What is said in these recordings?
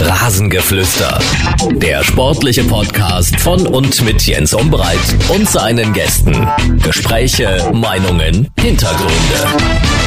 Rasengeflüster. Der sportliche Podcast von und mit Jens Umbreit und seinen Gästen. Gespräche, Meinungen, Hintergründe.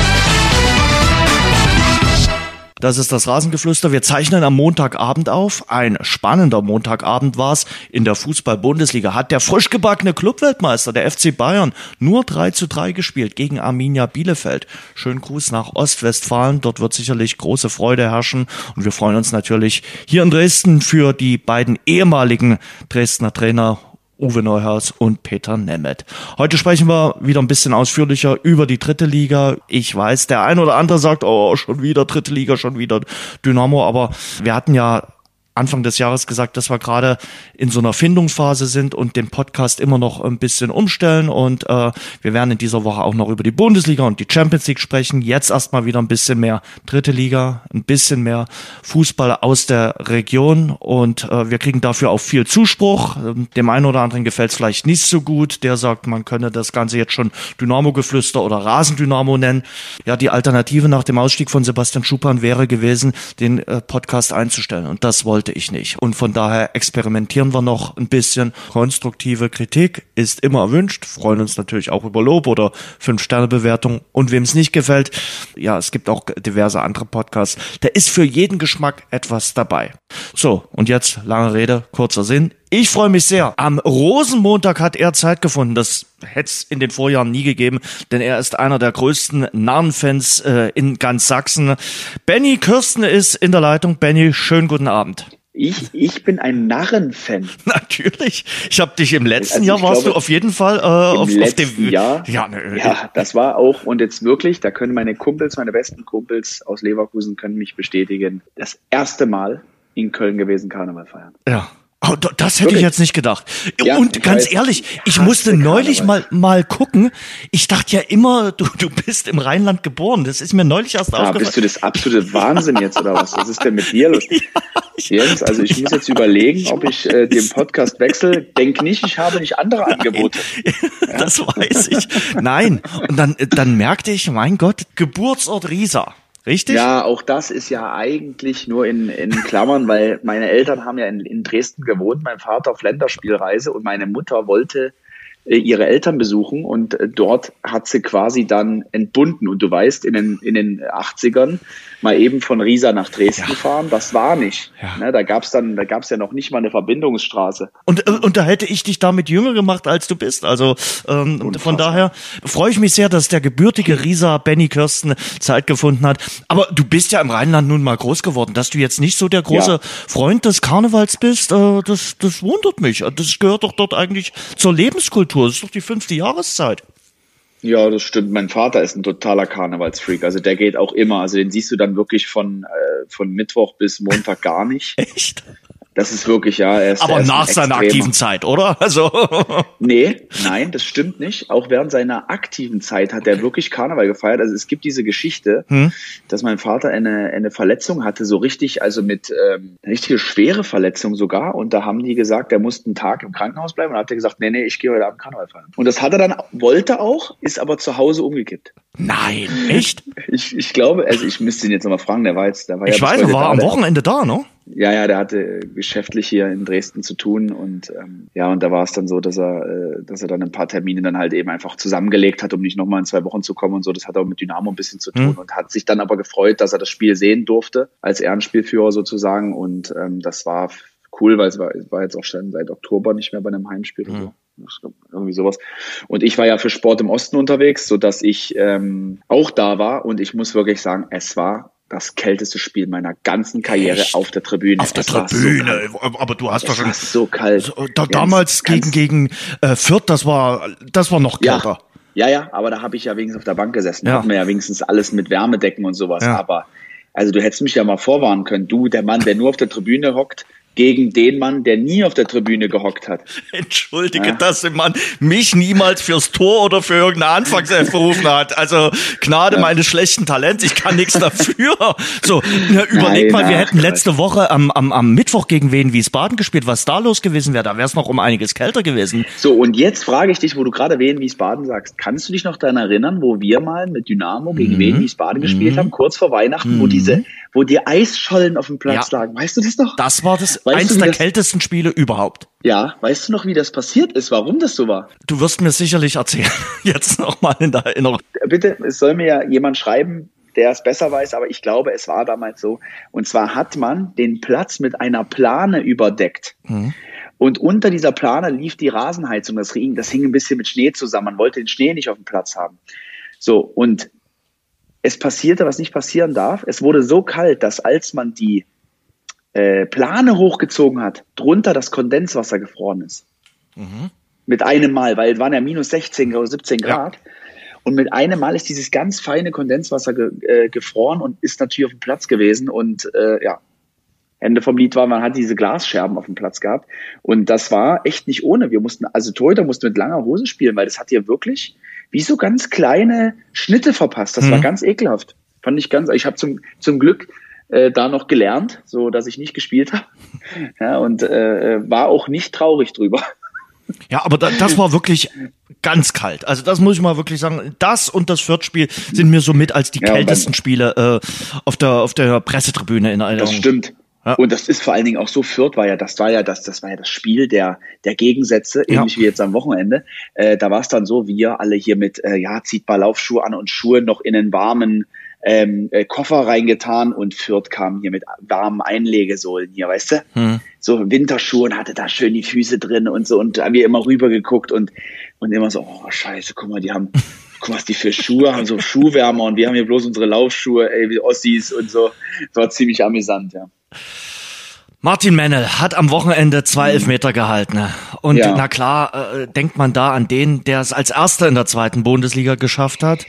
Das ist das Rasengeflüster. Wir zeichnen am Montagabend auf. Ein spannender Montagabend war's. In der Fußball-Bundesliga hat der frisch gebackene Clubweltmeister, der FC Bayern, nur 3 zu 3 gespielt gegen Arminia Bielefeld. Schönen Gruß nach Ostwestfalen. Dort wird sicherlich große Freude herrschen. Und wir freuen uns natürlich hier in Dresden für die beiden ehemaligen Dresdner Trainer Uwe Neuhaus und Peter Nemeth. Heute sprechen wir wieder ein bisschen ausführlicher über die dritte Liga. Ich weiß, der ein oder andere sagt, oh, schon wieder dritte Liga, schon wieder Dynamo, aber wir hatten ja Anfang des Jahres gesagt, dass wir gerade in so einer Findungsphase sind und den Podcast immer noch ein bisschen umstellen. Und äh, wir werden in dieser Woche auch noch über die Bundesliga und die Champions League sprechen. Jetzt erstmal wieder ein bisschen mehr dritte Liga, ein bisschen mehr Fußball aus der Region. Und äh, wir kriegen dafür auch viel Zuspruch. Dem einen oder anderen gefällt es vielleicht nicht so gut. Der sagt, man könne das Ganze jetzt schon Dynamo-Geflüster oder Rasendynamo nennen. Ja, die Alternative nach dem Ausstieg von Sebastian Schuppan wäre gewesen, den äh, Podcast einzustellen. Und das wollte wollte ich nicht. Und von daher experimentieren wir noch ein bisschen. Konstruktive Kritik ist immer erwünscht. Freuen uns natürlich auch über Lob oder Fünf-Sterne-Bewertung. Und wem es nicht gefällt, ja, es gibt auch diverse andere Podcasts. Da ist für jeden Geschmack etwas dabei. So, und jetzt lange Rede, kurzer Sinn. Ich freue mich sehr. Am Rosenmontag hat er Zeit gefunden. Das hätte es in den Vorjahren nie gegeben, denn er ist einer der größten Narrenfans äh, in ganz Sachsen. Benny Kirsten ist in der Leitung. Benny, schönen guten Abend. Ich, ich bin ein Narrenfan. Natürlich. Ich habe dich im letzten also Jahr warst glaube, du auf jeden Fall äh, auf, auf dem Jahr. Ja, ne, ja, das war auch und jetzt wirklich, da können meine Kumpels, meine besten Kumpels aus Leverkusen können mich bestätigen. Das erste Mal in Köln gewesen Karneval feiern. Ja. Oh, das hätte Wirklich? ich jetzt nicht gedacht. Ja, und ganz weiß, ehrlich, ich musste neulich mal mal gucken. Ich dachte ja immer, du du bist im Rheinland geboren. Das ist mir neulich erst ja, aufgefallen. Bist du das absolute Wahnsinn jetzt oder was? Was ist denn mit dir los? ja, Jens, also ich muss jetzt überlegen, ob ich äh, den Podcast wechsle. Denk nicht, ich habe nicht andere Angebote. das weiß ich. Nein. Und dann dann merkte ich, mein Gott, Geburtsort Riesa. Richtig? Ja, auch das ist ja eigentlich nur in, in Klammern, weil meine Eltern haben ja in, in Dresden gewohnt, mein Vater auf Länderspielreise und meine Mutter wollte äh, ihre Eltern besuchen und äh, dort hat sie quasi dann entbunden. Und du weißt, in den, in den 80ern mal eben von Riesa nach Dresden ja. fahren, das war nicht. Ja. Ne, da gab's dann, da gab's ja noch nicht mal eine Verbindungsstraße. Und, äh, und da hätte ich dich damit jünger gemacht, als du bist. Also ähm, von daher freue ich mich sehr, dass der gebürtige Riesa Benny Kirsten Zeit gefunden hat. Aber du bist ja im Rheinland nun mal groß geworden, dass du jetzt nicht so der große ja. Freund des Karnevals bist, äh, das, das wundert mich. Das gehört doch dort eigentlich zur Lebenskultur. Das ist doch die fünfte Jahreszeit. Ja, das stimmt. Mein Vater ist ein totaler Karnevalsfreak. Also der geht auch immer. Also den siehst du dann wirklich von, äh, von Mittwoch bis Montag gar nicht. Echt? Das ist wirklich, ja. Er ist, Aber er ist nach seiner aktiven Zeit, oder? Also. nee, nein, das stimmt nicht. Auch während seiner aktiven Zeit hat er wirklich Karneval gefeiert. Also es gibt diese Geschichte, hm? dass mein Vater eine, eine Verletzung hatte, so richtig, also mit ähm, richtige schwere Verletzung sogar. Und da haben die gesagt, er musste einen Tag im Krankenhaus bleiben. Und dann hat er gesagt, nee, nee, ich gehe heute Abend Karneval feiern. Und das hat er dann, wollte auch, ist aber zu Hause umgekippt. Nein, echt? Ich, ich glaube, also ich müsste ihn jetzt nochmal fragen, der war jetzt, der war ich ja weiß, er war am Wochenende da, ne? Ja, ja, der hatte geschäftlich hier in Dresden zu tun und ähm, ja, und da war es dann so, dass er, äh, dass er dann ein paar Termine dann halt eben einfach zusammengelegt hat, um nicht nochmal in zwei Wochen zu kommen und so. Das hat auch mit Dynamo ein bisschen zu tun mhm. und hat sich dann aber gefreut, dass er das Spiel sehen durfte, als Ehrenspielführer sozusagen. Und ähm, das war cool, weil es war, es war jetzt auch schon seit Oktober nicht mehr bei einem Heimspiel mhm. oder so irgendwie sowas. Und ich war ja für Sport im Osten unterwegs, so dass ich ähm, auch da war und ich muss wirklich sagen, es war das kälteste Spiel meiner ganzen Karriere Echt? auf der Tribüne. Auf der es Tribüne, so aber du hast doch schon so kalt. So, da, damals gegen gegen äh, Fürth, das war das war noch kälter. Ja, ja, ja aber da habe ich ja wenigstens auf der Bank gesessen. Ja. Da hatten wir ja wenigstens alles mit Wärmedecken und sowas. Ja. Aber also du hättest mich ja mal vorwarnen können. Du, der Mann, der nur auf der Tribüne hockt, gegen den Mann, der nie auf der Tribüne gehockt hat. Entschuldige, ja. dass man mich niemals fürs Tor oder für irgendeine Anfangself berufen hat. Also Gnade ja. meines schlechten Talents, ich kann nichts dafür. So, na, überleg nein, mal, wir hätten letzte Woche am, am, am Mittwoch gegen Wien Wiesbaden gespielt, was da los gewesen wäre. Da wäre es noch um einiges kälter gewesen. So, und jetzt frage ich dich, wo du gerade Wien Wiesbaden sagst, kannst du dich noch daran erinnern, wo wir mal mit Dynamo gegen mhm. Wien Wiesbaden gespielt mhm. haben, kurz vor Weihnachten, mhm. wo diese wo die Eisschollen auf dem Platz Ja. lagen. Weißt du das noch? Das war das Weißt eins der das- kältesten Spiele überhaupt. Ja, weißt du noch, wie das passiert ist, warum das so war? Du wirst mir sicherlich erzählen, jetzt nochmal in der Erinnerung. Bitte, es soll mir ja jemand schreiben, der es besser weiß, aber ich glaube, es war damals so. Und zwar hat man den Platz mit einer Plane überdeckt. Und unter dieser Plane lief die Rasenheizung. Das hing, das hing ein bisschen mit Schnee zusammen. Man wollte den Schnee nicht auf dem Platz haben. So, und es passierte, was nicht passieren darf. Es wurde so kalt, dass als man die äh, Plane hochgezogen hat, drunter das Kondenswasser gefroren ist. Mit einem Mal, weil es waren ja minus 16 oder 17 Ja. Grad. Und mit einem Mal ist dieses ganz feine Kondenswasser ge äh, gefroren und ist natürlich auf dem Platz gewesen. Und äh, ja, Ende vom Lied war, man hat diese Glasscherben auf dem Platz gehabt. Und das war echt nicht ohne. Wir mussten, also Torhüter mussten mit langer Hose spielen, weil das hat hier wirklich wie so ganz kleine Schnitte verpasst. Das war Mhm. ganz ekelhaft. Fand ich ganz, ich habe zum, zum Glück äh, da noch gelernt, so dass ich nicht gespielt habe. Ja, und äh, war auch nicht traurig drüber. Ja, aber da, das war wirklich ganz kalt. Also das muss ich mal wirklich sagen. Das und das Viertspiel sind mir somit als die Ja, kältesten Spiele äh, auf der auf der Pressetribüne in Erinnerung. Das stimmt. Ja. Und das ist vor allen Dingen auch so Fürth war ja, das war ja das, das war ja das Spiel der, der Gegensätze, Ja. ähnlich wie jetzt am Wochenende. Äh, da war es dann so, wir alle hier mit, äh, ja, zieht mal Laufschuhe an und Schuhe noch in einen warmen ähm, äh, Koffer reingetan und Fürth kam hier mit warmen Einlegesohlen hier, weißt du? Hm. So Winterschuhe und hatte da schön die Füße drin und so und haben wir immer rüber geguckt und, und immer so, oh scheiße, guck mal, die haben, guck mal, was die für Schuhe haben, so Schuhwärmer und wir haben hier bloß unsere Laufschuhe, ey, wie Ossis und so. Das war ziemlich amüsant, ja. Martin Mennel hat am Wochenende zwei Elfmeter gehalten. Und Ja. na klar, äh, denkt man da an den, der es als erster in der zweiten Bundesliga geschafft hat,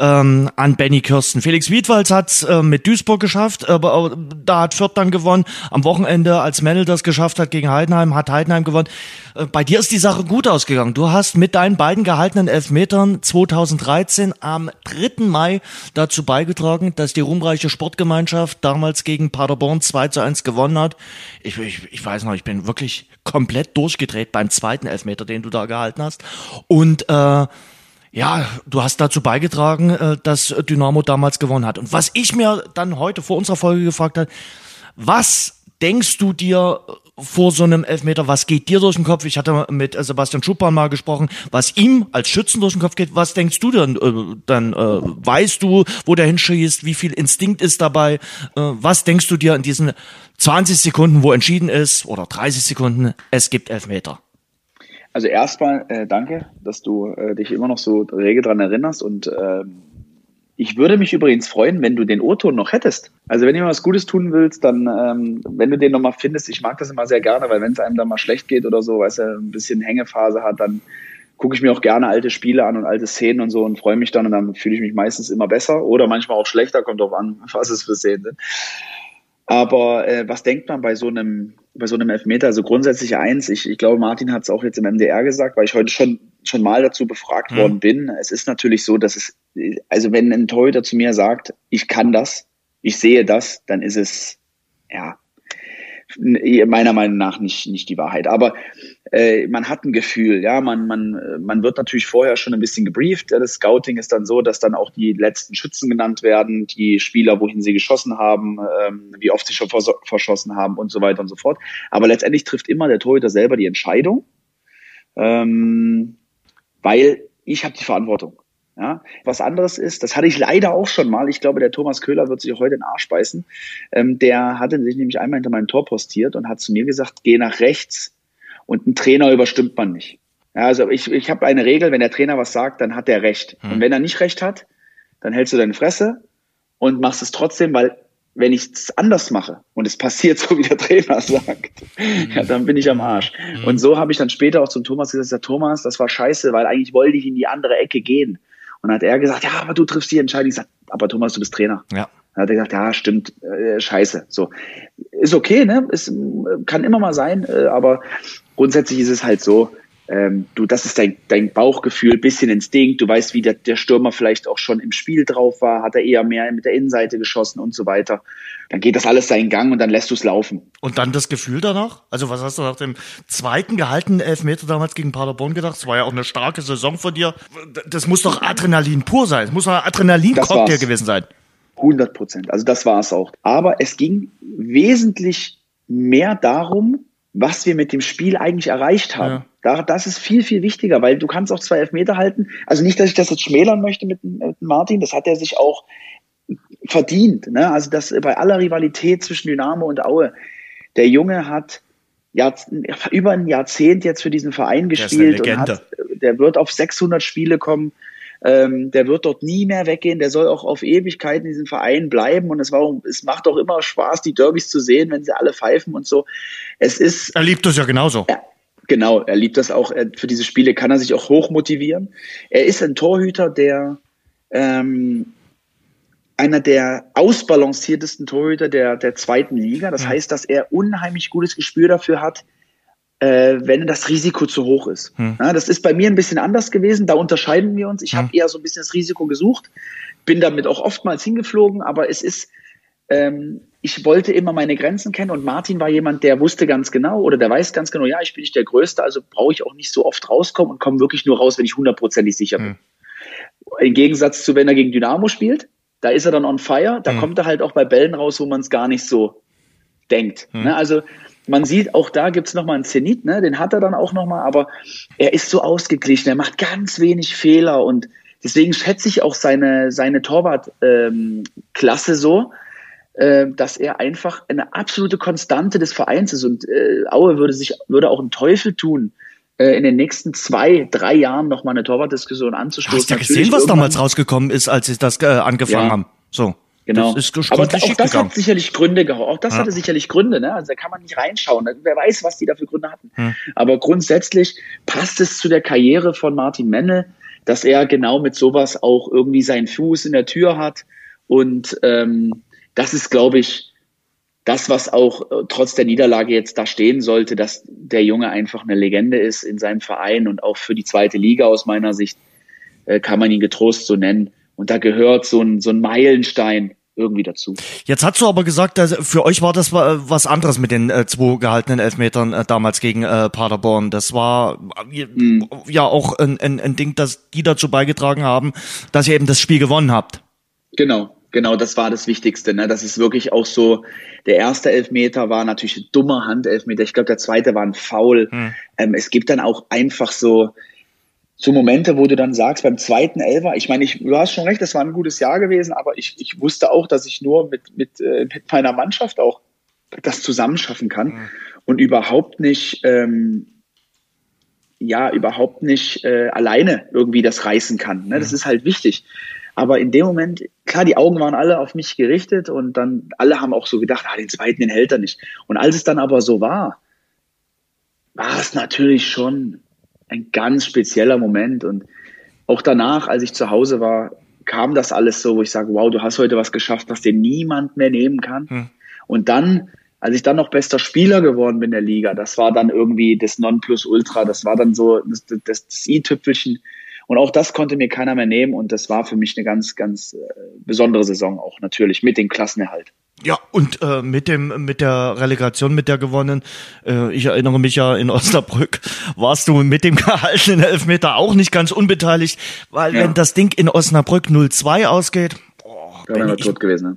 ähm, an Benny Kirsten. Felix Wiedwalds hat es äh, mit Duisburg geschafft, aber auch da hat Fürth dann gewonnen. Am Wochenende, als Mennel das geschafft hat gegen Heidenheim, hat Heidenheim gewonnen. Äh, bei dir ist die Sache gut ausgegangen. Du hast mit deinen beiden gehaltenen Elfmetern 2013 am 3. Mai dazu beigetragen, dass die ruhmreiche Sportgemeinschaft damals gegen Paderborn 2 zu 1 gewonnen hat. Ich, ich, ich weiß noch, ich bin wirklich komplett durchgedreht beim zweiten Elfmeter, den du da gehalten hast. Und äh, ja, du hast dazu beigetragen, äh, dass Dynamo damals gewonnen hat. Und was ich mir dann heute vor unserer Folge gefragt habe, was denkst du dir vor so einem Elfmeter, was geht dir durch den Kopf? Ich hatte mit äh, Sebastian Schuppan mal gesprochen, was ihm als Schützen durch den Kopf geht. Was denkst du denn? Äh, dann äh, weißt du, wo der hinschießt, wie viel Instinkt ist dabei? Äh, was denkst du dir in diesen 20 Sekunden, wo entschieden ist, oder 30 Sekunden, es gibt Elfmeter? Also erstmal äh, danke, dass du äh, dich immer noch so rege dran erinnerst und ähm, ich würde mich übrigens freuen, wenn du den O-Ton noch hättest. Also wenn du was Gutes tun willst, dann, ähm, wenn du den nochmal findest, ich mag das immer sehr gerne, weil wenn es einem dann mal schlecht geht oder so, weißt du, ein bisschen Hängephase hat, dann gucke ich mir auch gerne alte Spiele an und alte Szenen und so und freue mich dann und dann fühle ich mich meistens immer besser oder manchmal auch schlechter, kommt drauf an, was es für Szenen sind. Aber äh, was denkt man bei so einem bei so einem Elfmeter? Also grundsätzlich eins. Ich, ich glaube, Martin hat es auch jetzt im MDR gesagt, weil ich heute schon schon mal dazu befragt Hm. worden bin. Es ist natürlich so, dass es also wenn ein Torhüter zu mir sagt, ich kann das, ich sehe das, dann ist es ja meiner Meinung nach nicht nicht die Wahrheit. Aber äh, man hat ein Gefühl, ja, man man man wird natürlich vorher schon ein bisschen gebrieft. Ja, Das Scouting ist dann so, dass dann auch die letzten Schützen genannt werden, die Spieler, wohin sie geschossen haben, ähm, wie oft sie schon vers verschossen haben und so weiter und so fort. Aber letztendlich trifft immer der Torhüter selber die Entscheidung, ähm, weil ich habe die Verantwortung. Ja, was anderes ist, das hatte ich leider auch schon mal. Ich glaube, der Thomas Köhler wird sich heute in den Arsch beißen. Ähm, der hatte sich nämlich einmal hinter meinem Tor postiert und hat zu mir gesagt, geh nach rechts und einen Trainer überstimmt man nicht. Ja, also ich, ich habe eine Regel, wenn der Trainer was sagt, dann hat er recht. Und wenn er nicht recht hat, dann hältst du deine Fresse und machst es trotzdem, weil wenn ich es anders mache und es passiert so, wie der Trainer sagt, ja, dann bin ich am Arsch. Und so habe ich dann später auch zum Thomas gesagt, Thomas, das war scheiße, weil eigentlich wollte ich in die andere Ecke gehen. Und dann hat er gesagt, ja, aber du triffst die Entscheidung. Ich sag, aber Thomas, du bist Trainer. Ja. Dann hat er gesagt, ja, stimmt, äh, scheiße. So. Ist okay, ne? Ist, kann immer mal sein, äh, aber grundsätzlich ist es halt so, ähm, du, das ist dein, dein Bauchgefühl, bisschen Instinkt, du weißt, wie der, der Stürmer vielleicht auch schon im Spiel drauf war, hat er eher mehr mit der Innenseite geschossen und so weiter. Dann geht das alles seinen Gang und dann lässt du es laufen. Und dann das Gefühl danach? Also was hast du nach dem zweiten gehaltenen Elfmeter damals gegen Paderborn gedacht? Das war ja auch eine starke Saison von dir. Das muss doch Adrenalin pur sein. Es muss doch ein Adrenalin-Cocktail gewesen sein. 100 Prozent. Also das war es auch. Aber es ging wesentlich mehr darum, was wir mit dem Spiel eigentlich erreicht haben. Ja. das ist viel, viel wichtiger, weil du kannst auch zwei Elfmeter halten. Also nicht, dass ich das jetzt schmälern möchte mit, mit Martin, das hat er sich auch verdient. Ne? Also das bei aller Rivalität zwischen Dynamo und Aue, der Junge hat Jahr, über ein Jahrzehnt jetzt für diesen Verein gespielt und hat, der wird auf 600 Spiele kommen. Ähm, der wird dort nie mehr weggehen, der soll auch auf Ewigkeit in diesem Verein bleiben und es, war, es macht auch immer Spaß, die Derbys zu sehen, wenn sie alle pfeifen und so. Es ist. Er liebt das ja genauso. Ja, genau, er liebt das auch. Für diese Spiele kann er sich auch hoch motivieren. Er ist ein Torhüter, der ähm, einer der ausbalanciertesten Torhüter der, der zweiten Liga. Das heißt, dass er unheimlich gutes Gespür dafür hat, äh, wenn das Risiko zu hoch ist. Hm. Ja, das ist bei mir ein bisschen anders gewesen. Da unterscheiden wir uns. Ich hm. habe eher so ein bisschen das Risiko gesucht, bin damit auch oftmals hingeflogen, aber es ist, ähm, ich wollte immer meine Grenzen kennen und Martin war jemand, der wusste ganz genau oder der weiß ganz genau, ja, ich bin nicht der Größte, also brauche ich auch nicht so oft rauskommen und komme wirklich nur raus, wenn ich hundertprozentig sicher bin. Hm. Im Gegensatz zu, wenn er gegen Dynamo spielt, da ist er dann on fire, da hm. kommt er halt auch bei Bällen raus, wo man es gar nicht so denkt. Hm. Ne? Also man sieht, auch da gibt's noch mal einen Zenit, ne? den hat er dann auch noch mal, aber er ist so ausgeglichen, er macht ganz wenig Fehler und deswegen schätze ich auch seine, seine Torwartklasse ähm, so, äh, dass er einfach eine absolute Konstante des Vereins ist und äh, Aue würde sich würde auch einen Teufel tun, äh, in den nächsten zwei, drei Jahren noch mal eine Torwartdiskussion anzustoßen. Hast du ja gesehen, was damals rausgekommen ist, als sie das äh, angefangen ja. haben? So. Genau. Das ist Aber auch das gegangen. hat sicherlich Gründe gehabt. Auch das ja. hatte sicherlich Gründe. Ne? Also da kann man nicht reinschauen. Wer weiß, was die da für Gründe hatten. Hm. Aber grundsätzlich passt es zu der Karriere von Martin Mennel, dass er genau mit sowas auch irgendwie seinen Fuß in der Tür hat. Und ähm, das ist, glaube ich, das, was auch äh, trotz der Niederlage jetzt da stehen sollte, dass der Junge einfach eine Legende ist in seinem Verein und auch für die zweite Liga aus meiner Sicht äh, kann man ihn getrost so nennen. Und da gehört so ein, so ein Meilenstein irgendwie dazu. Jetzt hast du aber gesagt, dass für euch war das was anderes mit den äh, zwei gehaltenen Elfmetern äh, damals gegen äh, Paderborn. Das war äh, mhm. ja auch ein, ein, ein Ding, dass die dazu beigetragen haben, dass ihr eben das Spiel gewonnen habt. Genau, genau, das war das Wichtigste. Ne? Das ist wirklich auch so, der erste Elfmeter war natürlich ein dummer Handelfmeter. Ich glaube, der zweite war ein Foul. Mhm. Ähm, es gibt dann auch einfach so, so Momente, wo du dann sagst, beim zweiten Elfer, ich meine, ich, du hast schon recht, das war ein gutes Jahr gewesen, aber ich, ich wusste auch, dass ich nur mit, mit, äh, mit meiner Mannschaft auch das zusammenschaffen kann mhm. und überhaupt nicht, ähm, ja, überhaupt nicht äh, alleine irgendwie das reißen kann. Ne? Das mhm. ist halt wichtig. Aber in dem Moment, klar, die Augen waren alle auf mich gerichtet und dann alle haben auch so gedacht, ah, den zweiten, den hält er nicht. Und als es dann aber so war, war es natürlich schon ein ganz spezieller Moment. Und auch danach, als ich zu Hause war, kam das alles so, wo ich sage, wow, du hast heute was geschafft, was dir niemand mehr nehmen kann. Hm. Und dann, als ich dann noch bester Spieler geworden bin in der Liga, das war dann irgendwie das Nonplusultra, das war dann so das, das, das i-Tüpfelchen. Und auch das konnte mir keiner mehr nehmen. Und das war für mich eine ganz, ganz äh, besondere Saison auch natürlich mit dem Klassenerhalt. Ja, und äh, mit dem mit der Relegation, mit der gewonnen, äh, ich erinnere mich ja in Osnabrück, warst du mit dem gehaltenen Elfmeter auch nicht ganz unbeteiligt, weil ja. wenn das Ding in Osnabrück 0-2 ausgeht, boah, bin ich tot gewesen. Ne?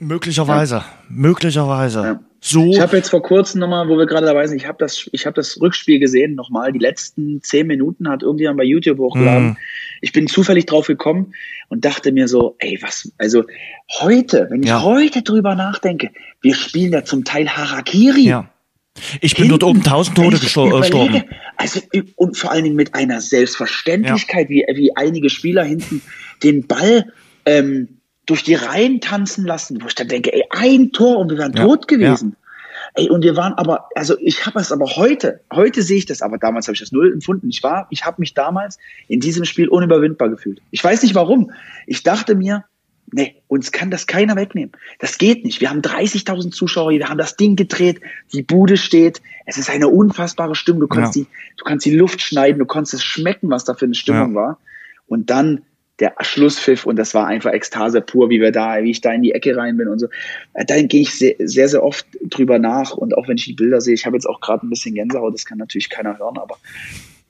Möglicherweise, ja. möglicherweise. Ja. So. Ich habe jetzt vor kurzem nochmal, wo wir gerade dabei sind, ich habe das, ich habe das Rückspiel gesehen nochmal. Die letzten zehn Minuten hat irgendjemand bei YouTube hochgeladen. Mm. Ich bin zufällig drauf gekommen und dachte mir so, ey, was, also heute, wenn ich ja. heute drüber nachdenke, wir spielen ja zum Teil Harakiri. Ja. Ich bin Hinten, dort oben tausend Tode gestorben. Also, und vor allen Dingen mit einer Selbstverständlichkeit, ja. wie, wie einige Spieler hinten den Ball ähm, durch die Reihen tanzen lassen, wo ich dann denke, ey, ein Tor und wir wären ja, tot gewesen. Ja. Ey, und wir waren aber, also ich habe es aber heute, heute sehe ich das, aber damals habe ich das null empfunden. Ich war, ich habe mich damals in diesem Spiel unüberwindbar gefühlt. Ich weiß nicht warum. Ich dachte mir, nee, uns kann das keiner wegnehmen. Das geht nicht. Wir haben 30.000 Zuschauer, wir haben das Ding gedreht, die Bude steht. Es ist eine unfassbare Stimmung. Du kannst ja. die, du kannst die Luft schneiden, du kannst es schmecken, was da für eine Stimmung war. Und dann der Schlusspfiff und das war einfach Ekstase pur, wie wir da, wie ich da in die Ecke rein bin und so. Äh, da gehe ich sehr, sehr, sehr oft drüber nach und auch wenn ich die Bilder sehe, ich habe jetzt auch gerade ein bisschen Gänsehaut, das kann natürlich keiner hören, aber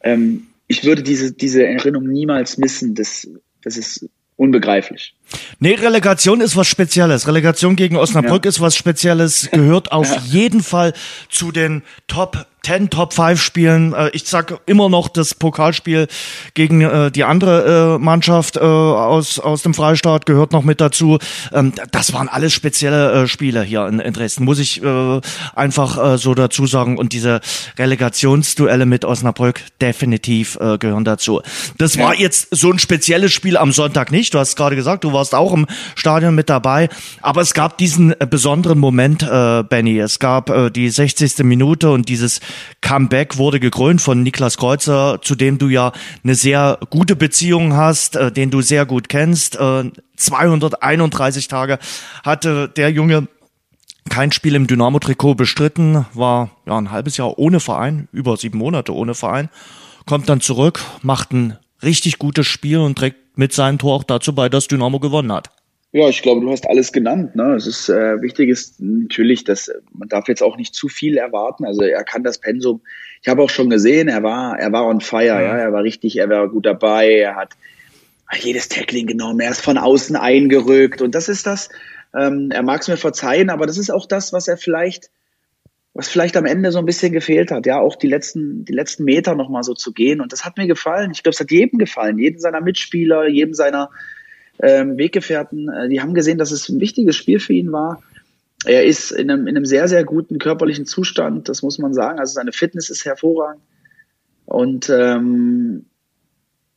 ähm, ich würde diese, diese Erinnerung niemals missen. Das, das ist unbegreiflich. Nee, Relegation ist was Spezielles. Relegation gegen Osnabrück ja. ist was Spezielles, gehört auf ja. jeden Fall zu den Top 10, Top 5 Spielen. Äh, ich sag immer noch das Pokalspiel gegen äh, die andere äh, Mannschaft äh, aus, aus dem Freistaat gehört noch mit dazu. Ähm, das waren alles spezielle äh, Spiele hier in, in Dresden, muss ich äh, einfach äh, so dazu sagen. Und diese Relegationsduelle mit Osnabrück definitiv äh, gehören dazu. Das war jetzt so ein spezielles Spiel am Sonntag nicht. Du hast gerade gesagt, du warst auch im Stadion mit dabei. Aber es gab diesen äh, besonderen Moment, äh, Benny. Es gab äh, die 60. Minute und dieses Comeback wurde gekrönt von Niklas Kreuzer, zu dem du ja eine sehr gute Beziehung hast, äh, den du sehr gut kennst. Äh, 231 Tage hatte der Junge kein Spiel im Dynamo-Trikot bestritten, war ja ein halbes Jahr ohne Verein, über sieben Monate ohne Verein, kommt dann zurück, macht ein richtig gutes Spiel und trägt mit seinem Tor auch dazu bei, dass Dynamo gewonnen hat. Ja, ich glaube, du hast alles genannt. Ne? Es ist äh, wichtig ist natürlich, dass man darf jetzt auch nicht zu viel erwarten. Also er kann das Pensum. Ich habe auch schon gesehen, er war er war on fire. Ja. ja, er war richtig, er war gut dabei. Er hat jedes Tackling genommen. Er ist von außen eingerückt und das ist das. Ähm, er mag es mir verzeihen, aber das ist auch das, was er vielleicht was vielleicht am Ende so ein bisschen gefehlt hat, ja, auch die letzten, die letzten Meter nochmal so zu gehen. Und das hat mir gefallen. Ich glaube, es hat jedem gefallen, jedem seiner Mitspieler, jedem seiner ähm, Weggefährten. Äh, die haben gesehen, dass es ein wichtiges Spiel für ihn war. Er ist in einem, in einem sehr, sehr guten körperlichen Zustand, das muss man sagen. Also seine Fitness ist hervorragend. Und ähm,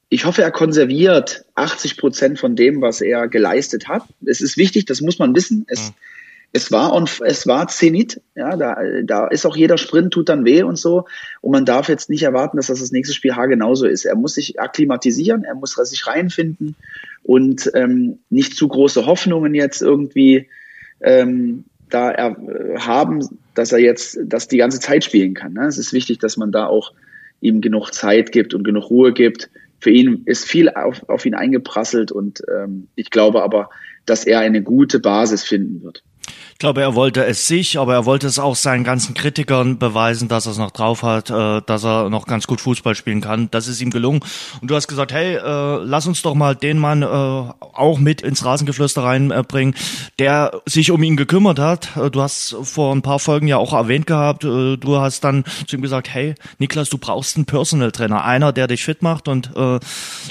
ich hoffe, er konserviert 80 Prozent von dem, was er geleistet hat. Es ist wichtig, das muss man wissen. Es, mhm es war on, es war Zenit, ja, da, da ist auch jeder Sprint tut dann weh und so. Und man darf jetzt nicht erwarten, dass das das nächste Spiel H genauso ist. Er muss sich akklimatisieren, er muss sich reinfinden und ähm, nicht zu große Hoffnungen jetzt irgendwie ähm, da er, äh, haben, dass er jetzt das die ganze Zeit spielen kann. Ne? Es ist wichtig, dass man da auch ihm genug Zeit gibt und genug Ruhe gibt. Für ihn ist viel auf, auf ihn eingeprasselt und ähm, ich glaube aber, dass er eine gute Basis finden wird. Ich glaube, er wollte es sich, aber er wollte es auch seinen ganzen Kritikern beweisen, dass er es noch drauf hat, äh, dass er noch ganz gut Fußball spielen kann. Das ist ihm gelungen. Und du hast gesagt, hey, äh, lass uns doch mal den Mann äh, auch mit ins Rasengeflüster reinbringen, der sich um ihn gekümmert hat. Äh, du hast vor ein paar Folgen ja auch erwähnt gehabt, äh, du hast dann zu ihm gesagt, hey, Niklas, du brauchst einen Personal Trainer, einer, der dich fit macht. Und äh,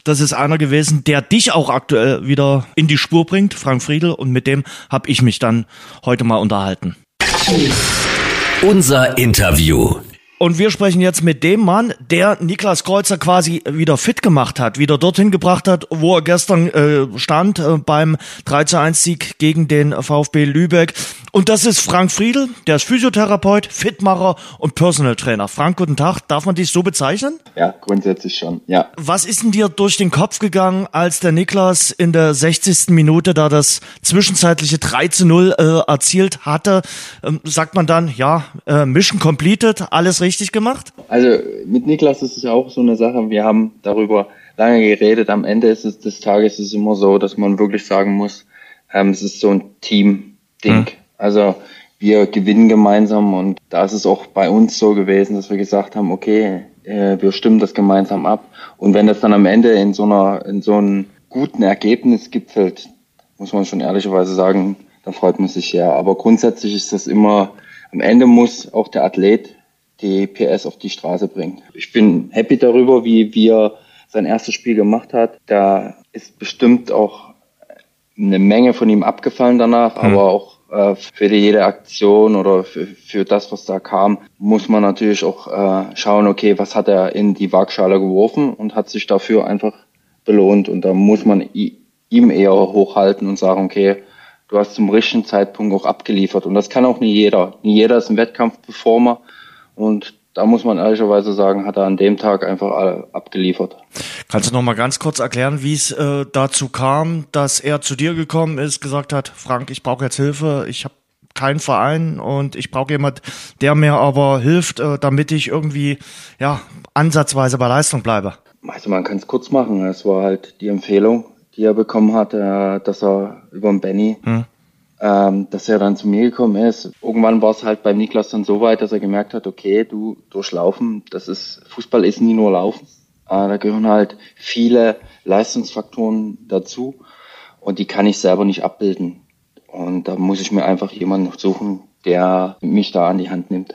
das ist einer gewesen, der dich auch aktuell wieder in die Spur bringt, Frank Friedel. Und mit dem habe ich mich dann heute mal unterhalten. Unser Interview. Und wir sprechen jetzt mit dem Mann, der Niklas Kreuzer quasi wieder fit gemacht hat, wieder dorthin gebracht hat, wo er gestern äh, stand äh, beim 3 zu 1 Sieg gegen den VfB Lübeck. Und das ist Frank Friedel, der ist Physiotherapeut, Fitmacher und Personal Trainer. Frank, guten Tag. Darf man dich so bezeichnen? Ja, grundsätzlich schon, ja. Was ist denn dir durch den Kopf gegangen, als der Niklas in der 60. Minute da das zwischenzeitliche 3 zu 0 äh, erzielt hatte? Ähm, sagt man dann, ja, äh, Mission completed, alles richtig richtig gemacht? Also mit Niklas ist es ja auch so eine Sache. Wir haben darüber lange geredet. Am Ende ist es, des Tages ist es immer so, dass man wirklich sagen muss, ähm, es ist so ein Team-Ding. Mhm. Also wir gewinnen gemeinsam und da ist es auch bei uns so gewesen, dass wir gesagt haben, okay, äh, wir stimmen das gemeinsam ab. Und wenn das dann am Ende in so einer, in so einem guten Ergebnis gipfelt, muss man schon ehrlicherweise sagen, dann freut man sich ja. Aber grundsätzlich ist das immer, am Ende muss auch der Athlet die PS auf die Straße bringt. Ich bin happy darüber, wie wir sein erstes Spiel gemacht hat. Da ist bestimmt auch eine Menge von ihm abgefallen danach, mhm. aber auch äh, für jede Aktion oder für, für, das, was da kam, muss man natürlich auch äh, schauen, okay, was hat er in die Waagschale geworfen und hat sich dafür einfach belohnt. Und da muss man ihm eher hochhalten und sagen, okay, du hast zum richtigen Zeitpunkt auch abgeliefert. Und das kann auch nie jeder. Nie jeder ist ein Wettkampfperformer. Und da muss man ehrlicherweise sagen, hat er an dem Tag einfach abgeliefert. Kannst du noch mal ganz kurz erklären, wie es äh, dazu kam, dass er zu dir gekommen ist, gesagt hat, Frank, ich brauche jetzt Hilfe, ich habe keinen Verein und ich brauche jemand, der mir aber hilft, äh, damit ich irgendwie ja ansatzweise bei Leistung bleibe. Also man kann es kurz machen. Es war halt die Empfehlung, die er bekommen hat, äh, dass er über den Benny hm ähm, dass er dann zu mir gekommen ist. Irgendwann war es halt beim Niklas dann so weit, dass er gemerkt hat, okay, du durchlaufen, das ist, Fußball ist nie nur Laufen. Äh, da gehören halt viele Leistungsfaktoren dazu. und die kann ich selber nicht abbilden. Und da muss ich mir einfach jemanden suchen, der mich da an die Hand nimmt.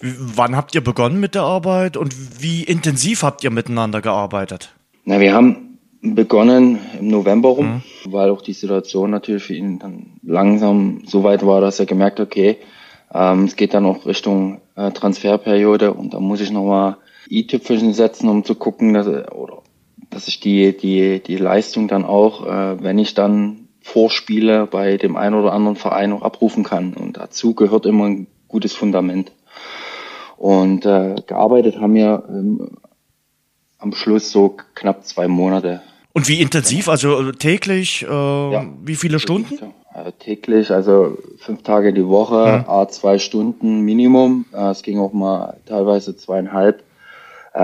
Wann habt ihr begonnen mit der Arbeit und wie intensiv habt ihr miteinander gearbeitet? Na, wir haben begonnen im November rum, mhm. weil auch die Situation natürlich für ihn dann langsam so weit war, dass er gemerkt hat, okay, ähm, es geht dann auch Richtung äh, Transferperiode und da muss ich nochmal i-Tüpfelchen setzen, um zu gucken, dass, oder, dass ich die, die, die Leistung dann auch, äh, wenn ich dann Vorspiele bei dem einen oder anderen Verein auch abrufen kann. Und dazu gehört immer ein gutes Fundament. Und äh, gearbeitet haben wir ähm, am Schluss so knapp zwei Monate. Und wie intensiv? Also täglich? Äh, ja. Wie viele Stunden? Äh, täglich, also fünf Tage die Woche, mhm. a zwei Stunden Minimum. Äh, es ging auch mal teilweise zweieinhalb. Äh,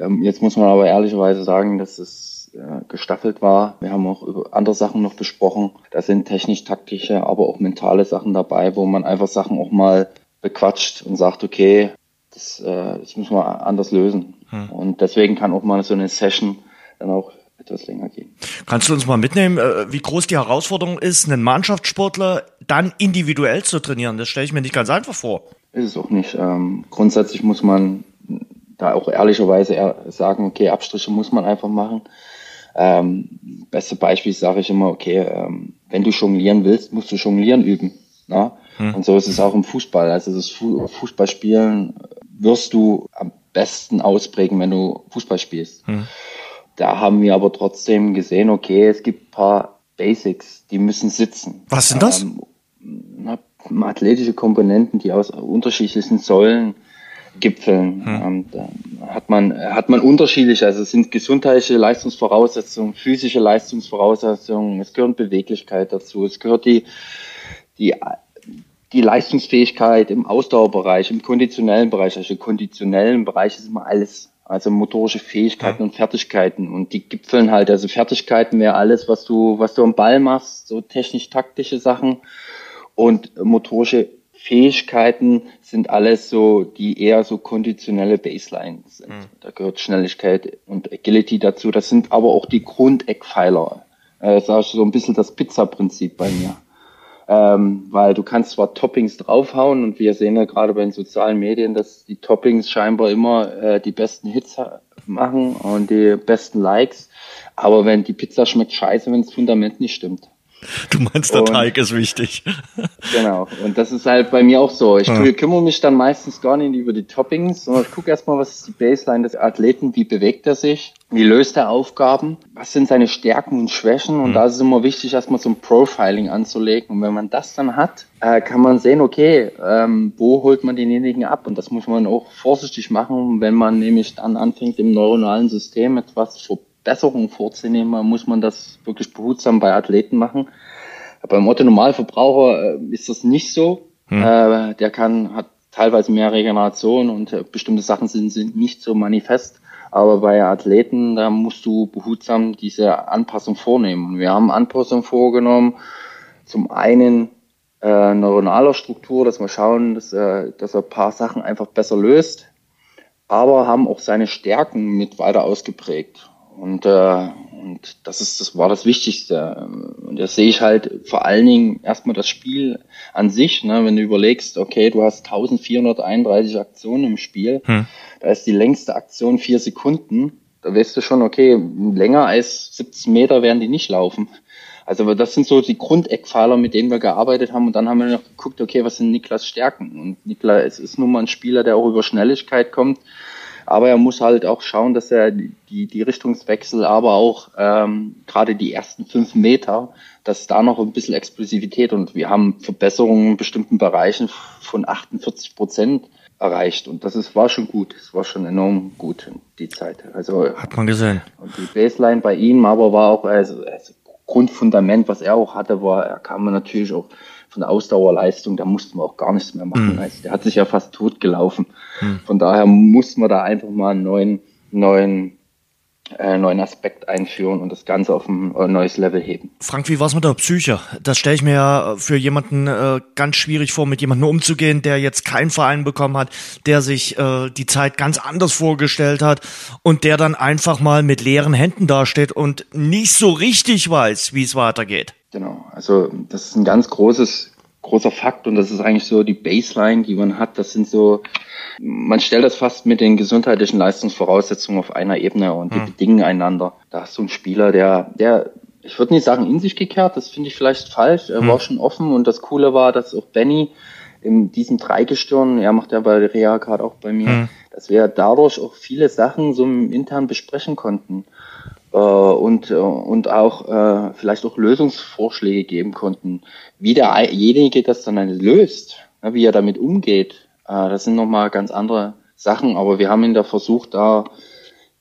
ähm, jetzt muss man aber ehrlicherweise sagen, dass es äh, gestaffelt war. Wir haben auch über andere Sachen noch besprochen. Da sind technisch-taktische, aber auch mentale Sachen dabei, wo man einfach Sachen auch mal bequatscht und sagt, okay, das, äh, das müssen wir anders lösen. Hm. Und deswegen kann auch mal so eine Session dann auch etwas länger gehen. Kannst du uns mal mitnehmen, äh, wie groß die Herausforderung ist, einen Mannschaftssportler dann individuell zu trainieren? Das stelle ich mir nicht ganz einfach vor. Ist es auch nicht. Ähm, grundsätzlich muss man da auch ehrlicherweise sagen, okay, Abstriche muss man einfach machen. Ähm, beste Beispiel sage ich immer, okay, ähm, wenn du jonglieren willst, musst du jonglieren üben. Na? Hm. Und so ist es auch im Fußball. Also das Fußballspielen wirst du am besten ausprägen, wenn du Fußball spielst. Hm. Da haben wir aber trotzdem gesehen, okay, es gibt paar Basics, die müssen sitzen. Was sind das? Ähm, athletische Komponenten, die aus unterschiedlichen Säulen Gipfeln. Hm. Ähm, da hat man, hat man unterschiedlich, also es sind gesundheitliche Leistungsvoraussetzungen, physische Leistungsvoraussetzungen, es gehört Beweglichkeit dazu, es gehört die, die, die Leistungsfähigkeit im Ausdauerbereich, im konditionellen Bereich, also im konditionellen Bereich ist immer alles, also motorische Fähigkeiten ja. und Fertigkeiten und die Gipfeln halt, also Fertigkeiten wäre alles, was du, was du am Ball machst, so technisch-taktische Sachen und motorische Fähigkeiten sind alles so, die eher so konditionelle Baselines sind. Mhm. Da gehört Schnelligkeit und Agility dazu. Das sind aber auch die Grundeckpfeiler. Äh, das ist so ein bisschen das Pizza-Prinzip bei mir. Ähm, weil du kannst zwar Toppings draufhauen und wir sehen ja gerade bei den sozialen Medien, dass die Toppings scheinbar immer äh, die besten Hits machen und die besten Likes. Aber wenn die Pizza schmeckt scheiße, wenn das Fundament nicht stimmt. Du meinst, der und, Teig ist wichtig. Genau. Und das ist halt bei mir auch so. Ich ja. kümmere mich dann meistens gar nicht über die Toppings, sondern ich gucke erstmal, was ist die Baseline des Athleten, wie bewegt er sich, wie löst er Aufgaben, was sind seine Stärken und Schwächen. Und mhm. da ist es immer wichtig, erstmal so ein Profiling anzulegen. Und wenn man das dann hat, äh, kann man sehen, okay, ähm, wo holt man denjenigen ab? Und das muss man auch vorsichtig machen, wenn man nämlich dann anfängt, im neuronalen System etwas zu Besserung vorzunehmen, muss man das wirklich behutsam bei Athleten machen. Beim Otto Normalverbraucher äh, ist das nicht so. Hm. Äh, der kann, hat teilweise mehr Regeneration und äh, bestimmte Sachen sind, sind nicht so manifest. Aber bei Athleten, da musst du behutsam diese Anpassung vornehmen. Wir haben Anpassung vorgenommen. Zum einen äh, neuronaler Struktur, dass wir schauen, dass, äh, dass er ein paar Sachen einfach besser löst, aber haben auch seine Stärken mit weiter ausgeprägt. Und, äh, und das ist, das war das Wichtigste. Und das sehe ich halt vor allen Dingen erstmal das Spiel an sich, ne? wenn du überlegst, okay, du hast 1431 Aktionen im Spiel, hm. da ist die längste Aktion vier Sekunden, da weißt du schon, okay, länger als 17 Meter werden die nicht laufen. Also das sind so die Grundeckpfeiler, mit denen wir gearbeitet haben. Und dann haben wir noch geguckt, okay, was sind Niklas Stärken? Und Niklas ist nun mal ein Spieler, der auch über Schnelligkeit kommt. Aber er muss halt auch schauen, dass er die, die Richtungswechsel, aber auch ähm, gerade die ersten fünf Meter, dass da noch ein bisschen Explosivität und wir haben Verbesserungen in bestimmten Bereichen von 48 Prozent erreicht und das ist, war schon gut. Es war schon enorm gut die Zeit. Also hat man gesehen. Und die Baseline bei ihm, aber war auch also, also Grundfundament, was er auch hatte, war, er kam natürlich auch von der Ausdauerleistung, da mussten wir auch gar nichts mehr machen. Mhm. Also der hat sich ja fast tot gelaufen. Mhm. Von daher mussten wir da einfach mal einen neuen, neuen äh, neuen Aspekt einführen und das Ganze auf ein äh, neues Level heben. Frank, wie war's mit der Psyche? Das stelle ich mir ja für jemanden äh, ganz schwierig vor, mit jemandem umzugehen, der jetzt keinen Verein bekommen hat, der sich äh, die Zeit ganz anders vorgestellt hat und der dann einfach mal mit leeren Händen dasteht und nicht so richtig weiß, wie es weitergeht. Genau, also das ist ein ganz großes, großer Fakt und das ist eigentlich so die Baseline, die man hat. Das sind so man stellt das fast mit den gesundheitlichen Leistungsvoraussetzungen auf einer Ebene und die hm. bedingen einander. Da hast du einen Spieler, der, der, ich würde nicht sagen in sich gekehrt, das finde ich vielleicht falsch. Er hm. war schon offen und das Coole war, dass auch Benny in diesem Dreigestirn, er macht ja bei Rea gerade auch bei mir, hm. dass wir dadurch auch viele Sachen so intern besprechen konnten äh, und, äh, und auch äh, vielleicht auch Lösungsvorschläge geben konnten. Wie derjenige das dann löst, wie er damit umgeht, das sind nochmal ganz andere Sachen, aber wir haben ihn da versucht, da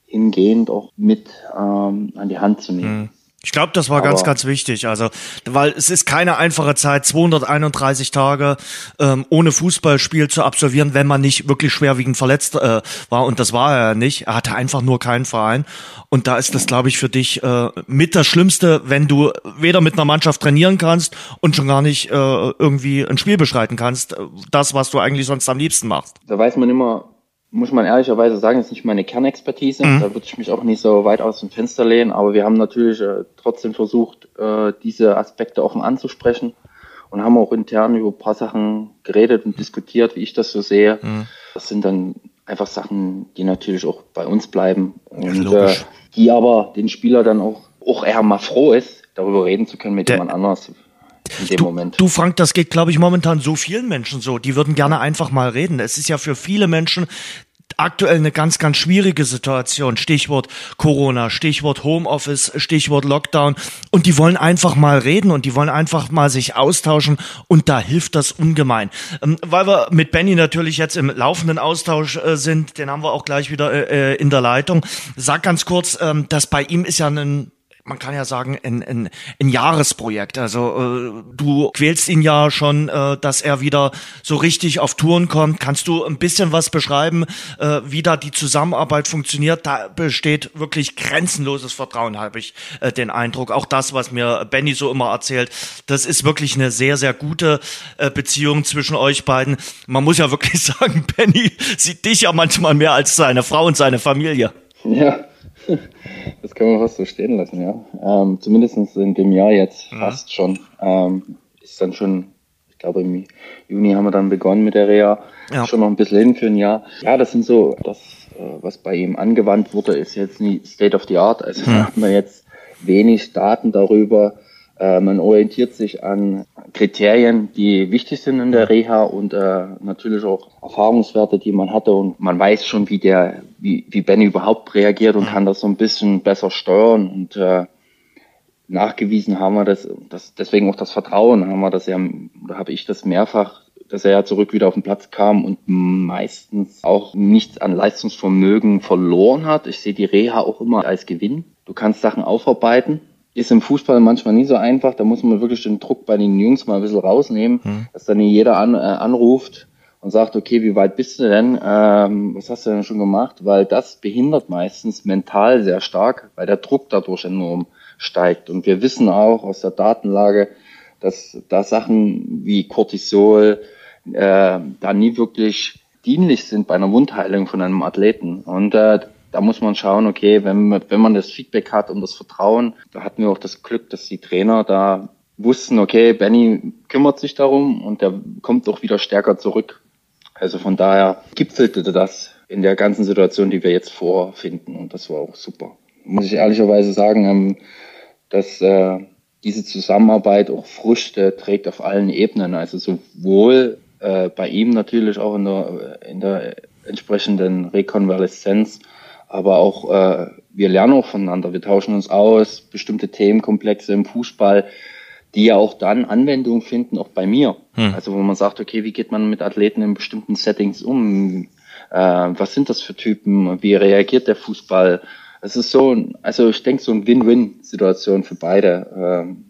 hingehend auch mit ähm, an die Hand zu nehmen. Ich glaube, das war Aber ganz, ganz wichtig. Also, weil es ist keine einfache Zeit, 231 Tage ähm, ohne Fußballspiel zu absolvieren, wenn man nicht wirklich schwerwiegend verletzt äh, war. Und das war er nicht. Er hatte einfach nur keinen Verein. Und da ist das, glaube ich, für dich äh, mit das Schlimmste, wenn du weder mit einer Mannschaft trainieren kannst und schon gar nicht äh, irgendwie ein Spiel beschreiten kannst. Das, was du eigentlich sonst am liebsten machst. Da weiß man immer, muss man ehrlicherweise sagen, ist nicht meine Kernexpertise. Mhm. Da würde ich mich auch nicht so weit aus dem Fenster lehnen. Aber wir haben natürlich äh, trotzdem versucht, äh, diese Aspekte offen anzusprechen und haben auch intern über ein paar Sachen geredet und diskutiert, wie ich das so sehe. Mhm. Das sind dann einfach Sachen, die natürlich auch bei uns bleiben und äh, die aber den Spieler dann auch, auch eher mal froh ist, darüber reden zu können mit Der jemand anders in dem du, Moment. Du, Frank, das geht, glaube ich, momentan so vielen Menschen so. Die würden gerne einfach mal reden. Es ist ja für viele Menschen aktuell eine ganz, ganz schwierige Situation. Stichwort Corona, Stichwort Homeoffice, Stichwort Lockdown. Und die wollen einfach mal reden und die wollen einfach mal sich austauschen. Und da hilft das ungemein. Ähm, weil wir mit Benny natürlich jetzt im laufenden Austausch äh, sind, den haben wir auch gleich wieder äh, äh in der Leitung. Sag ganz kurz, ähm, dass bei ihm ist ja ein man kann ja sagen, ein, ein, ein Jahresprojekt. Also äh, du quälst ihn ja schon, äh, dass er wieder so richtig auf Touren kommt. Kannst du ein bisschen was beschreiben, äh, wie da die Zusammenarbeit funktioniert? Da besteht wirklich grenzenloses Vertrauen, habe ich äh, den Eindruck. Auch das, was mir Benny so immer erzählt, das ist wirklich eine sehr, sehr gute äh, Beziehung zwischen euch beiden. Man muss ja wirklich sagen, Benny sieht dich ja manchmal mehr als seine Frau und seine Familie. Ja, das kann man fast so stehen lassen, ja. Ähm, Zumindest in dem Jahr jetzt mhm. fast schon. Ähm, ist dann schon, ich glaube im Juni haben wir dann begonnen mit der Reha. Ja. Schon noch ein bisschen hin für ein Jahr. Ja, das sind so, das, äh, was bei ihm angewandt wurde, ist jetzt nie State of the Art. Also mhm. da haben wir jetzt wenig Daten darüber, äh, man orientiert sich an Kriterien, die wichtig sind in der Reha und äh, natürlich auch Erfahrungswerte, die man hatte und man weiß schon, wie der, wie, wie Benny überhaupt reagiert und kann das so ein bisschen besser steuern und äh, nachgewiesen haben wir das, das deswegen auch das Vertrauen haben wir das ja, da habe ich das mehrfach dass er ja zurück wieder auf den Platz kam und meistens auch nichts an Leistungsvermögen verloren hat. Ich sehe die Reha auch immer als Gewinn. Du kannst Sachen aufarbeiten ist im Fußball manchmal nie so einfach. Da muss man wirklich den Druck bei den Jungs mal ein bisschen rausnehmen, mhm. dass dann nicht jeder an, äh, anruft und sagt, okay, wie weit bist du denn? Ähm, was hast du denn schon gemacht? Weil das behindert meistens mental sehr stark, weil der Druck dadurch enorm steigt. Und wir wissen auch aus der Datenlage, dass da Sachen wie Cortisol äh, da nie wirklich dienlich sind bei einer Wundheilung von einem Athleten. Und äh, da muss man schauen, okay, wenn, wenn man das Feedback hat und das Vertrauen, da hatten wir auch das Glück, dass die Trainer da wussten, okay, Benny kümmert sich darum und der kommt auch wieder stärker zurück. Also von daher gipfelte das in der ganzen Situation, die wir jetzt vorfinden und das war auch super. Muss ich ehrlicherweise sagen, ähm, dass äh, diese Zusammenarbeit auch Früchte trägt auf allen Ebenen. Also sowohl äh, bei ihm natürlich auch in der, in der entsprechenden Rekonvaleszenz, aber auch äh, wir lernen auch voneinander, wir tauschen uns aus, bestimmte Themenkomplexe im Fußball, die ja auch dann Anwendung finden, auch bei mir. Hm. Also wo man sagt, okay, wie geht man mit Athleten in bestimmten Settings um? Äh, was sind das für Typen? Wie reagiert der Fußball? Es ist so, also ich denke so eine Win-Win-Situation für beide. Ähm,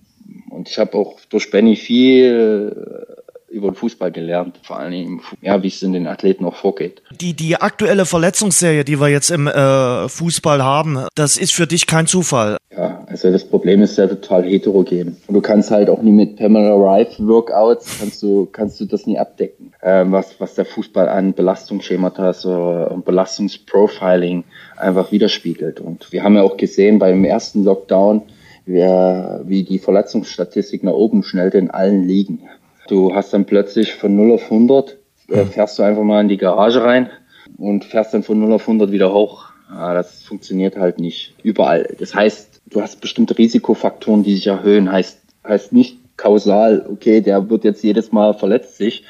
und ich habe auch durch Benny viel über den Fußball gelernt, vor allen Dingen, ja, wie es in den Athleten auch vorgeht. Die, die aktuelle Verletzungsserie, die wir jetzt im äh, Fußball haben, das ist für dich kein Zufall. Ja, also das Problem ist ja total heterogen. Und du kannst halt auch nie mit Pamela Reif Workouts, kannst du, kannst du das nie abdecken. Ähm, was, was der Fußball an Belastungsschemata so, und Belastungsprofiling einfach widerspiegelt. Und wir haben ja auch gesehen beim ersten Lockdown, wie, wie die Verletzungsstatistik nach oben schnellte in allen Ligen. Du hast dann plötzlich von 0 auf 100, äh, fährst du einfach mal in die Garage rein und fährst dann von 0 auf 100 wieder hoch. Ja, das funktioniert halt nicht überall. Das heißt, du hast bestimmte Risikofaktoren, die sich erhöhen. Heißt, heißt nicht kausal, okay, der wird jetzt jedes Mal verletzt sich.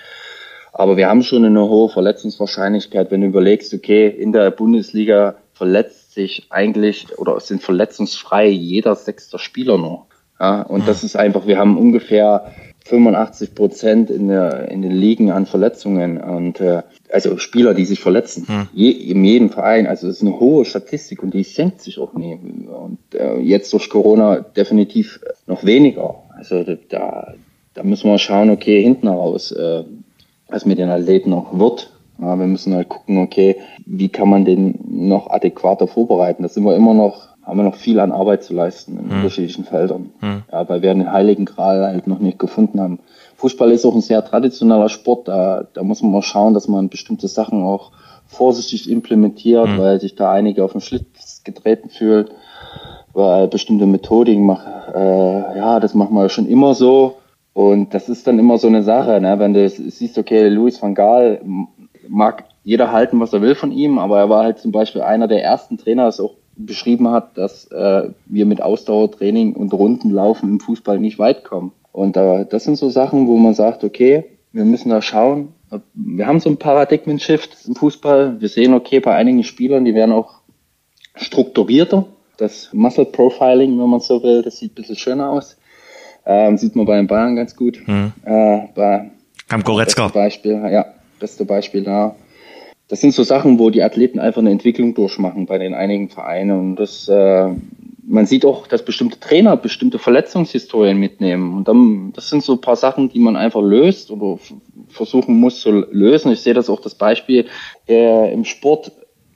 Aber wir haben schon eine hohe Verletzungswahrscheinlichkeit, wenn du überlegst, okay, in der Bundesliga verletzt sich eigentlich oder sind verletzungsfrei jeder sechste Spieler nur. Ja, und das ist einfach, wir haben ungefähr 85 Prozent in, der, in den Ligen an Verletzungen und äh, also Spieler, die sich verletzen. Hm. Je, in jedem Verein. Also das ist eine hohe Statistik und die senkt sich auch nie. Und äh, jetzt durch Corona definitiv noch weniger. Also da, da müssen wir schauen, okay, hinten raus, äh, was mit den Athleten noch wird. Ja, wir müssen halt gucken, okay, wie kann man den noch adäquater vorbereiten. Da sind wir immer noch haben wir noch viel an Arbeit zu leisten in hm. unterschiedlichen Feldern. Hm. Ja, weil wir den Heiligen Gral halt noch nicht gefunden haben. Fußball ist auch ein sehr traditioneller Sport. Da, da muss man mal schauen, dass man bestimmte Sachen auch vorsichtig implementiert, hm. weil sich da einige auf den Schlitz getreten fühlen, weil bestimmte Methodiken machen, äh, ja, das machen wir schon immer so. Und das ist dann immer so eine Sache, ne? wenn du siehst, okay, Luis van Gaal mag jeder halten, was er will von ihm, aber er war halt zum Beispiel einer der ersten Trainer, das auch beschrieben hat, dass äh, wir mit Ausdauertraining und Rundenlaufen im Fußball nicht weit kommen. Und äh, das sind so Sachen, wo man sagt, okay, wir müssen da schauen. Wir haben so ein Paradigmen-Shift im Fußball. Wir sehen, okay, bei einigen Spielern, die werden auch strukturierter. Das Muscle Profiling, wenn man so will, das sieht ein bisschen schöner aus. Ähm, sieht man bei den Bayern ganz gut. Mhm. Äh, bei Am Goretzka. Beispiel, ja, beste Beispiel da das sind so Sachen, wo die Athleten einfach eine Entwicklung durchmachen bei den einigen Vereinen. Und das, äh, man sieht auch, dass bestimmte Trainer bestimmte Verletzungshistorien mitnehmen. Und dann, das sind so ein paar Sachen, die man einfach löst oder versuchen muss zu lösen. Ich sehe das auch das Beispiel äh, im Sport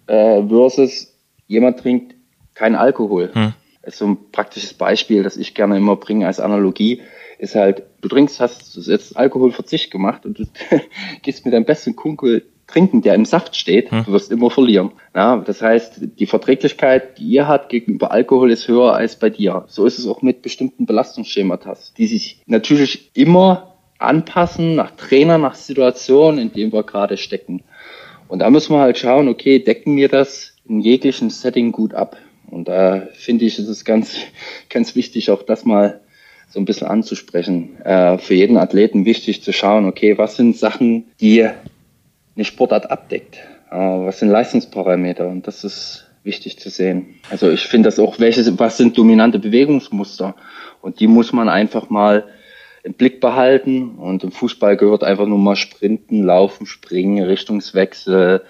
äh, versus jemand trinkt keinen Alkohol. Hm. Das ist so ein praktisches Beispiel, das ich gerne immer bringe als Analogie ist halt, du trinkst, hast jetzt Alkoholverzicht gemacht und du gehst mit deinem besten Kumpel trinken, der im Saft steht, hm. du wirst immer verlieren. Ja, das heißt, die Verträglichkeit, die ihr habt gegenüber Alkohol, ist höher als bei dir. So ist es auch mit bestimmten Belastungsschematas, die sich natürlich immer anpassen nach Trainer, nach Situation, in dem wir gerade stecken. Und da müssen wir halt schauen, okay, decken wir das in jeglichem Setting gut ab? Und da finde ich, ist es ganz, ganz wichtig, auch das mal so ein bisschen anzusprechen. Äh, für jeden Athleten wichtig zu schauen, okay, was sind Sachen, die eine Sportart abdeckt. Was sind Leistungsparameter? Und das ist wichtig zu sehen. Also ich finde das auch, welche, was sind dominante Bewegungsmuster? Und die muss man einfach mal im Blick behalten. Und im Fußball gehört einfach nur mal Sprinten, Laufen, Springen, Richtungswechsel,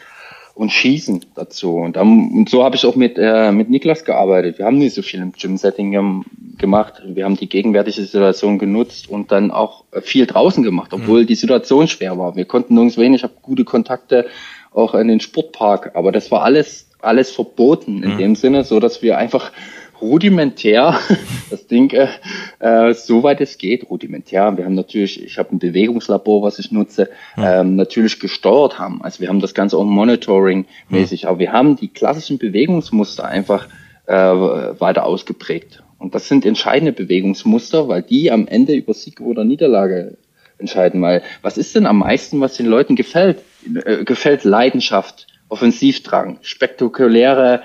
und Schießen dazu. Und, dann, und so habe ich auch mit, äh, mit Niklas gearbeitet. Wir haben nicht so viel im Gym-Setting gemacht. Wir haben die gegenwärtige Situation genutzt und dann auch viel draußen gemacht, obwohl mhm. die Situation schwer war. Wir konnten nirgends hin. Ich habe gute Kontakte auch in den Sportpark, aber das war alles alles verboten in mhm. dem Sinne, so dass wir einfach rudimentär das Ding, äh, äh, soweit es geht, rudimentär. Wir haben natürlich, ich habe ein Bewegungslabor, was ich nutze, ähm, natürlich gesteuert haben. Also wir haben das Ganze auch monitoring-mäßig, mhm. aber wir haben die klassischen Bewegungsmuster einfach äh, weiter ausgeprägt. Und das sind entscheidende Bewegungsmuster, weil die am Ende über Sieg oder Niederlage entscheiden. Weil was ist denn am meisten, was den Leuten gefällt? Äh, gefällt Leidenschaft, Offensivdrang, spektakuläre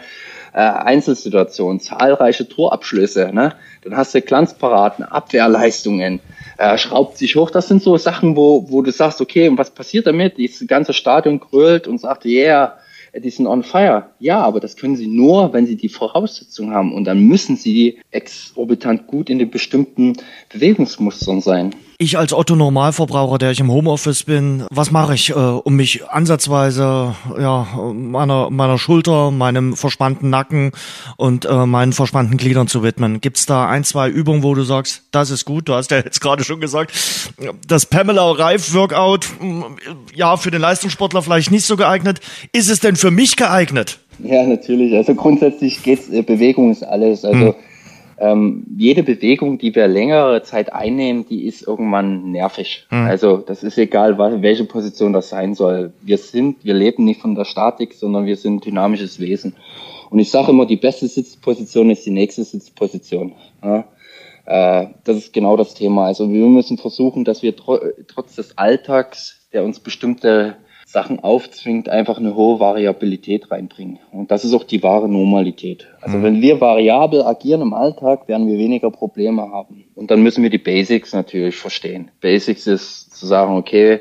äh, Einzelsituationen, zahlreiche Torabschlüsse, ne? dann hast du Glanzparaden, Abwehrleistungen, äh, schraubt sich hoch. Das sind so Sachen, wo, wo du sagst, okay, und was passiert damit? Das ganze Stadion grölt und sagt, yeah, die sind on fire. Ja, aber das können sie nur, wenn sie die Voraussetzungen haben. Und dann müssen sie exorbitant gut in den bestimmten Bewegungsmustern sein. Ich als Otto Normalverbraucher, der ich im Homeoffice bin, was mache ich, äh, um mich ansatzweise ja meiner meiner Schulter, meinem verspannten Nacken und äh, meinen verspannten Gliedern zu widmen? Gibt's da ein, zwei Übungen, wo du sagst, das ist gut? Du hast ja jetzt gerade schon gesagt, das Pamela Reif Workout, ja, für den Leistungssportler vielleicht nicht so geeignet. Ist es denn für mich geeignet? Ja, natürlich. Also grundsätzlich geht's, äh, Bewegung ist alles. Also hm. Ähm, jede Bewegung, die wir längere Zeit einnehmen, die ist irgendwann nervig. Hm. Also das ist egal, welche Position das sein soll. Wir sind, wir leben nicht von der Statik, sondern wir sind dynamisches Wesen. Und ich sage immer, die beste Sitzposition ist die nächste Sitzposition. Ja? Äh, das ist genau das Thema. Also wir müssen versuchen, dass wir tr trotz des Alltags, der uns bestimmte Sachen aufzwingt, einfach eine hohe Variabilität reinbringen. Und das ist auch die wahre Normalität. Also mhm. wenn wir variabel agieren im Alltag, werden wir weniger Probleme haben. Und dann müssen wir die Basics natürlich verstehen. Basics ist zu sagen, okay,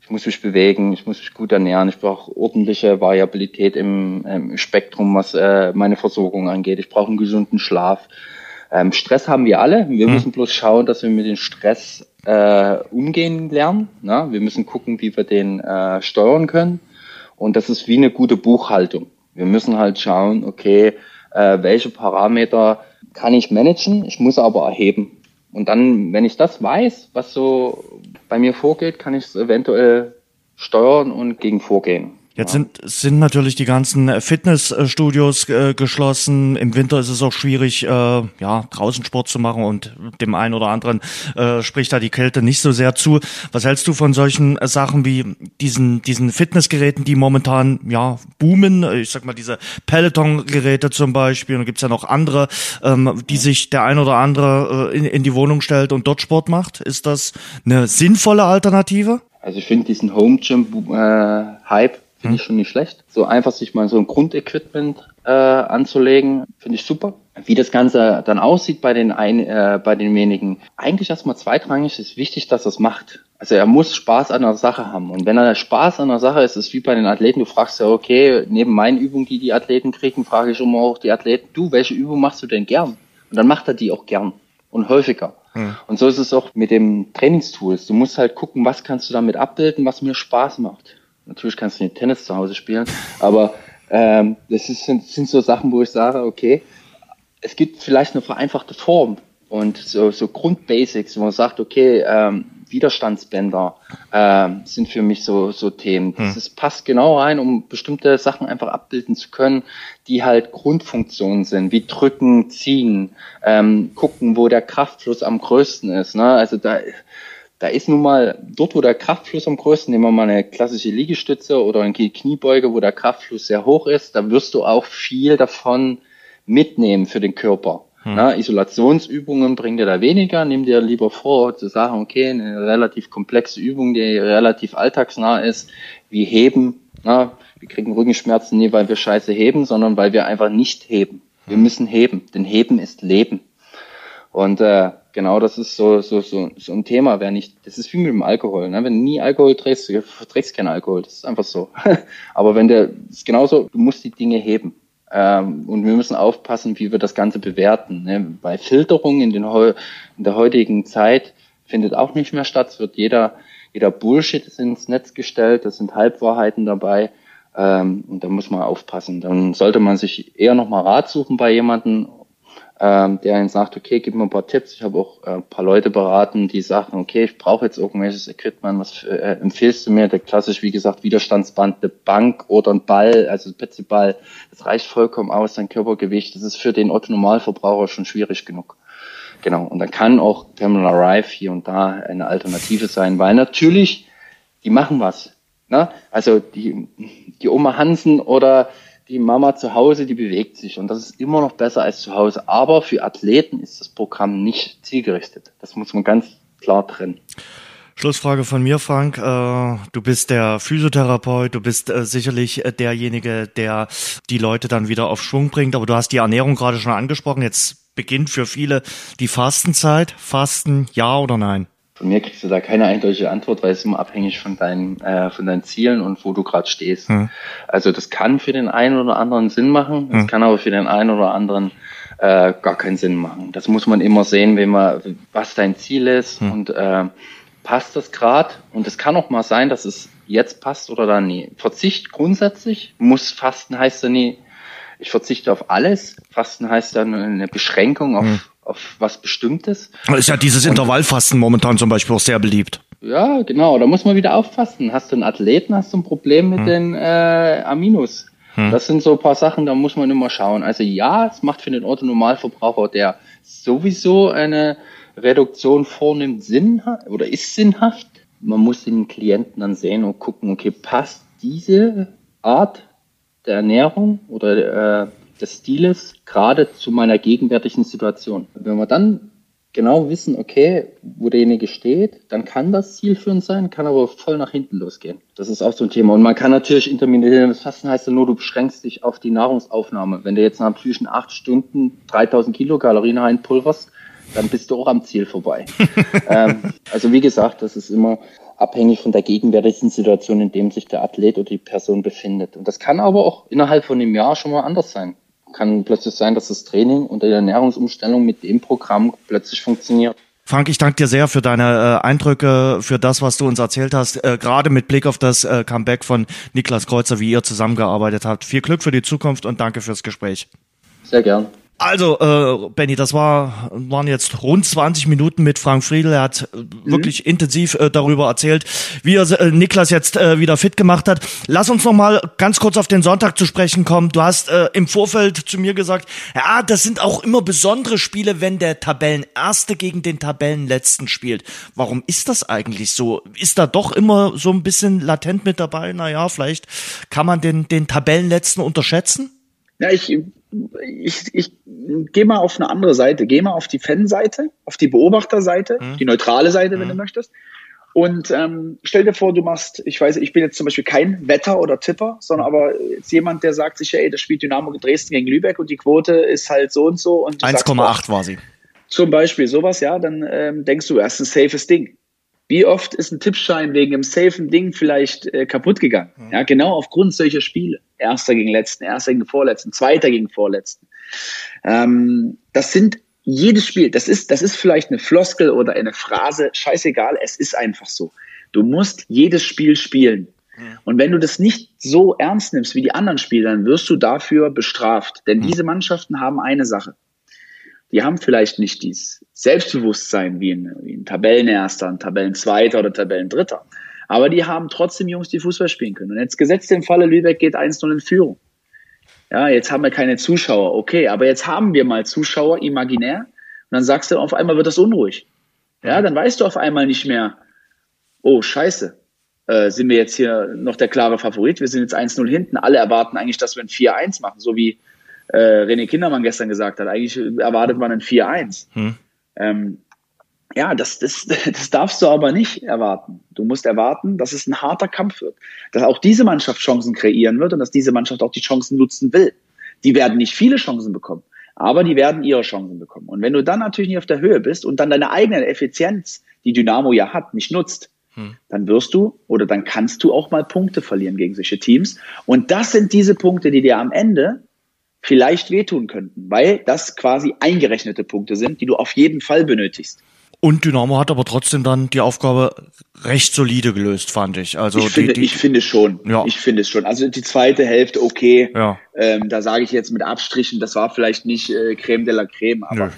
ich muss mich bewegen, ich muss mich gut ernähren, ich brauche ordentliche Variabilität im, im Spektrum, was äh, meine Versorgung angeht. Ich brauche einen gesunden Schlaf. Ähm, Stress haben wir alle. Wir mhm. müssen bloß schauen, dass wir mit dem Stress äh, umgehen lernen. Ne? Wir müssen gucken, wie wir den äh, steuern können. Und das ist wie eine gute Buchhaltung. Wir müssen halt schauen, okay, äh, welche Parameter kann ich managen, ich muss aber erheben. Und dann, wenn ich das weiß, was so bei mir vorgeht, kann ich es eventuell steuern und gegen vorgehen. Jetzt sind, sind natürlich die ganzen äh, Fitnessstudios äh, geschlossen. Im Winter ist es auch schwierig, äh, ja, draußen Sport zu machen und dem einen oder anderen äh, spricht da die Kälte nicht so sehr zu. Was hältst du von solchen äh, Sachen wie diesen, diesen Fitnessgeräten, die momentan, ja, boomen? Ich sag mal, diese Peloton-Geräte zum Beispiel. Und da gibt's ja noch andere, ähm, die sich der ein oder andere äh, in, in die Wohnung stellt und dort Sport macht. Ist das eine sinnvolle Alternative? Also ich finde diesen Home Gym äh, Hype Finde ich hm. schon nicht schlecht. So einfach sich mal so ein Grundequipment äh, anzulegen, finde ich super. Wie das Ganze dann aussieht bei den ein, äh, bei den wenigen, eigentlich erstmal zweitrangig ist wichtig, dass er es macht. Also er muss Spaß an der Sache haben. Und wenn er Spaß an der Sache ist, ist wie bei den Athleten, du fragst ja, okay, neben meinen Übungen, die die Athleten kriegen, frage ich immer auch die Athleten, du, welche Übung machst du denn gern? Und dann macht er die auch gern und häufiger. Hm. Und so ist es auch mit dem Trainingstools. Du musst halt gucken, was kannst du damit abbilden, was mir Spaß macht. Natürlich kannst du nicht Tennis zu Hause spielen, aber ähm, das ist, sind, sind so Sachen, wo ich sage, okay, es gibt vielleicht eine vereinfachte Form und so, so Grundbasics, wo man sagt, okay, ähm, Widerstandsbänder ähm, sind für mich so, so Themen. Das hm. ist, passt genau rein, um bestimmte Sachen einfach abbilden zu können, die halt Grundfunktionen sind, wie drücken, ziehen, ähm, gucken, wo der Kraftfluss am größten ist. Ne? Also da da ist nun mal dort, wo der Kraftfluss am größten, nehmen wir mal eine klassische Liegestütze oder eine Kniebeuge, wo der Kraftfluss sehr hoch ist, da wirst du auch viel davon mitnehmen für den Körper. Hm. Na, Isolationsübungen bringen dir da weniger. Nimm dir lieber vor, zu sagen, okay, eine relativ komplexe Übung, die relativ alltagsnah ist, wie heben. Na, wir kriegen Rückenschmerzen nie, weil wir scheiße heben, sondern weil wir einfach nicht heben. Wir hm. müssen heben, denn heben ist Leben. Und äh, genau das ist so, so, so, so ein Thema. Wer nicht, das ist wie mit dem Alkohol. Ne? Wenn du nie Alkohol trinkst, du trinkst keinen Alkohol. Das ist einfach so. Aber wenn der, ist genauso, du musst die Dinge heben. Ähm, und wir müssen aufpassen, wie wir das Ganze bewerten. Ne? Bei Filterung in, den, in der heutigen Zeit findet auch nicht mehr statt. Es wird jeder, jeder Bullshit ins Netz gestellt. Das sind Halbwahrheiten dabei. Ähm, und da muss man aufpassen. Dann sollte man sich eher nochmal Rat suchen bei jemandem ähm, der ihnen sagt, okay, gib mir ein paar Tipps. Ich habe auch äh, ein paar Leute beraten, die sagen, okay, ich brauche jetzt irgendwelches Equipment, was äh, empfiehlst du mir? Der klassisch, wie gesagt, Widerstandsband, eine Bank oder ein Ball, also ein Pizzeball, das reicht vollkommen aus, dein Körpergewicht. Das ist für den Otto-Normalverbraucher schon schwierig genug. Genau, und dann kann auch Terminal Arrive hier und da eine Alternative sein, weil natürlich, die machen was. Ne? Also die, die Oma Hansen oder die Mama zu Hause, die bewegt sich und das ist immer noch besser als zu Hause. Aber für Athleten ist das Programm nicht zielgerichtet. Das muss man ganz klar trennen. Schlussfrage von mir, Frank. Äh, du bist der Physiotherapeut, du bist äh, sicherlich äh, derjenige, der die Leute dann wieder auf Schwung bringt, aber du hast die Ernährung gerade schon angesprochen. Jetzt beginnt für viele die Fastenzeit. Fasten, ja oder nein? Von mir kriegst du da keine eindeutige Antwort, weil es immer abhängig von deinen, äh, von deinen Zielen und wo du gerade stehst. Hm. Also das kann für den einen oder anderen Sinn machen, es hm. kann aber für den einen oder anderen äh, gar keinen Sinn machen. Das muss man immer sehen, wenn man, was dein Ziel ist hm. und äh, passt das gerade. Und es kann auch mal sein, dass es jetzt passt oder dann nie. Verzicht grundsätzlich muss Fasten heißt ja nie, ich verzichte auf alles. Fasten heißt dann eine Beschränkung auf, hm. Auf was Bestimmtes. Ist ja dieses Intervallfasten momentan zum Beispiel auch sehr beliebt. Ja, genau. Da muss man wieder aufpassen. Hast du einen Athleten, hast du ein Problem mit hm. den äh, Aminos. Hm. Das sind so ein paar Sachen, da muss man immer schauen. Also ja, es macht für den Autonormalverbraucher, der sowieso eine Reduktion vornimmt, Sinn oder ist sinnhaft. Man muss den Klienten dann sehen und gucken, okay, passt diese Art der Ernährung oder äh, des Stiles gerade zu meiner gegenwärtigen Situation. Wenn wir dann genau wissen, okay, wo derjenige steht, dann kann das zielführend sein, kann aber voll nach hinten losgehen. Das ist auch so ein Thema. Und man kann natürlich intermittierendes Fasten heißt ja nur, du beschränkst dich auf die Nahrungsaufnahme. Wenn du jetzt nach zwischen acht Stunden 3000 Kilokalorien reinpulverst, dann bist du auch am Ziel vorbei. ähm, also wie gesagt, das ist immer abhängig von der gegenwärtigen Situation, in dem sich der Athlet oder die Person befindet. Und das kann aber auch innerhalb von einem Jahr schon mal anders sein kann plötzlich sein, dass das Training und die Ernährungsumstellung mit dem Programm plötzlich funktioniert. Frank, ich danke dir sehr für deine äh, Eindrücke, für das, was du uns erzählt hast, äh, gerade mit Blick auf das äh, Comeback von Niklas Kreuzer, wie ihr zusammengearbeitet habt. Viel Glück für die Zukunft und danke fürs Gespräch. Sehr gern. Also, äh, Benny, das war, waren jetzt rund 20 Minuten mit Frank Friedel. Er hat mhm. wirklich intensiv äh, darüber erzählt, wie er äh, Niklas jetzt äh, wieder fit gemacht hat. Lass uns noch mal ganz kurz auf den Sonntag zu sprechen kommen. Du hast äh, im Vorfeld zu mir gesagt, ja, das sind auch immer besondere Spiele, wenn der Tabellenerste gegen den Tabellenletzten spielt. Warum ist das eigentlich so? Ist da doch immer so ein bisschen latent mit dabei? Naja, vielleicht kann man den, den Tabellenletzten unterschätzen? Ja, ich ich, ich gehe mal auf eine andere Seite, gehe mal auf die Fanseite, auf die Beobachterseite, mhm. die neutrale Seite, wenn mhm. du möchtest. Und ähm, stell dir vor, du machst, ich weiß, ich bin jetzt zum Beispiel kein Wetter oder Tipper, sondern aber jetzt jemand, der sagt sich, ey, das spielt Dynamo Dresden gegen Lübeck und die Quote ist halt so und so. 1,8 war sie. Zum Beispiel sowas, ja, dann ähm, denkst du, ist ein safes Ding. Wie oft ist ein Tippschein wegen einem safen Ding vielleicht äh, kaputt gegangen? Mhm. Ja, genau aufgrund solcher Spiele. Erster gegen Letzten, Erster gegen Vorletzten, Zweiter gegen Vorletzten. Ähm, das sind jedes Spiel, das ist, das ist vielleicht eine Floskel oder eine Phrase, scheißegal, es ist einfach so. Du musst jedes Spiel spielen. Mhm. Und wenn du das nicht so ernst nimmst wie die anderen Spieler, dann wirst du dafür bestraft. Denn mhm. diese Mannschaften haben eine Sache die haben vielleicht nicht dieses Selbstbewusstsein wie ein, wie ein Tabellenerster, ein Tabellenzweiter oder Tabellendritter. Aber die haben trotzdem Jungs, die Fußball spielen können. Und jetzt gesetzt im Falle Lübeck geht 1-0 in Führung. Ja, jetzt haben wir keine Zuschauer. Okay, aber jetzt haben wir mal Zuschauer imaginär. Und dann sagst du, auf einmal wird das unruhig. Ja, dann weißt du auf einmal nicht mehr, oh, scheiße, äh, sind wir jetzt hier noch der klare Favorit. Wir sind jetzt 1-0 hinten. Alle erwarten eigentlich, dass wir ein 4-1 machen, so wie äh, René Kindermann gestern gesagt hat. Eigentlich erwartet man ein 4-1. Hm. Ähm, ja, das, das, das darfst du aber nicht erwarten. Du musst erwarten, dass es ein harter Kampf wird. Dass auch diese Mannschaft Chancen kreieren wird und dass diese Mannschaft auch die Chancen nutzen will. Die werden nicht viele Chancen bekommen, aber die werden ihre Chancen bekommen. Und wenn du dann natürlich nicht auf der Höhe bist und dann deine eigene Effizienz, die Dynamo ja hat, nicht nutzt, hm. dann wirst du oder dann kannst du auch mal Punkte verlieren gegen solche Teams. Und das sind diese Punkte, die dir am Ende vielleicht wehtun könnten, weil das quasi eingerechnete Punkte sind, die du auf jeden Fall benötigst. Und Dynamo hat aber trotzdem dann die Aufgabe recht solide gelöst, fand ich. Also ich, die, finde, die, ich finde schon. Ja. Ich finde es schon. Also die zweite Hälfte okay. Ja. Ähm, da sage ich jetzt mit Abstrichen, das war vielleicht nicht äh, Creme de la Creme, aber Nö.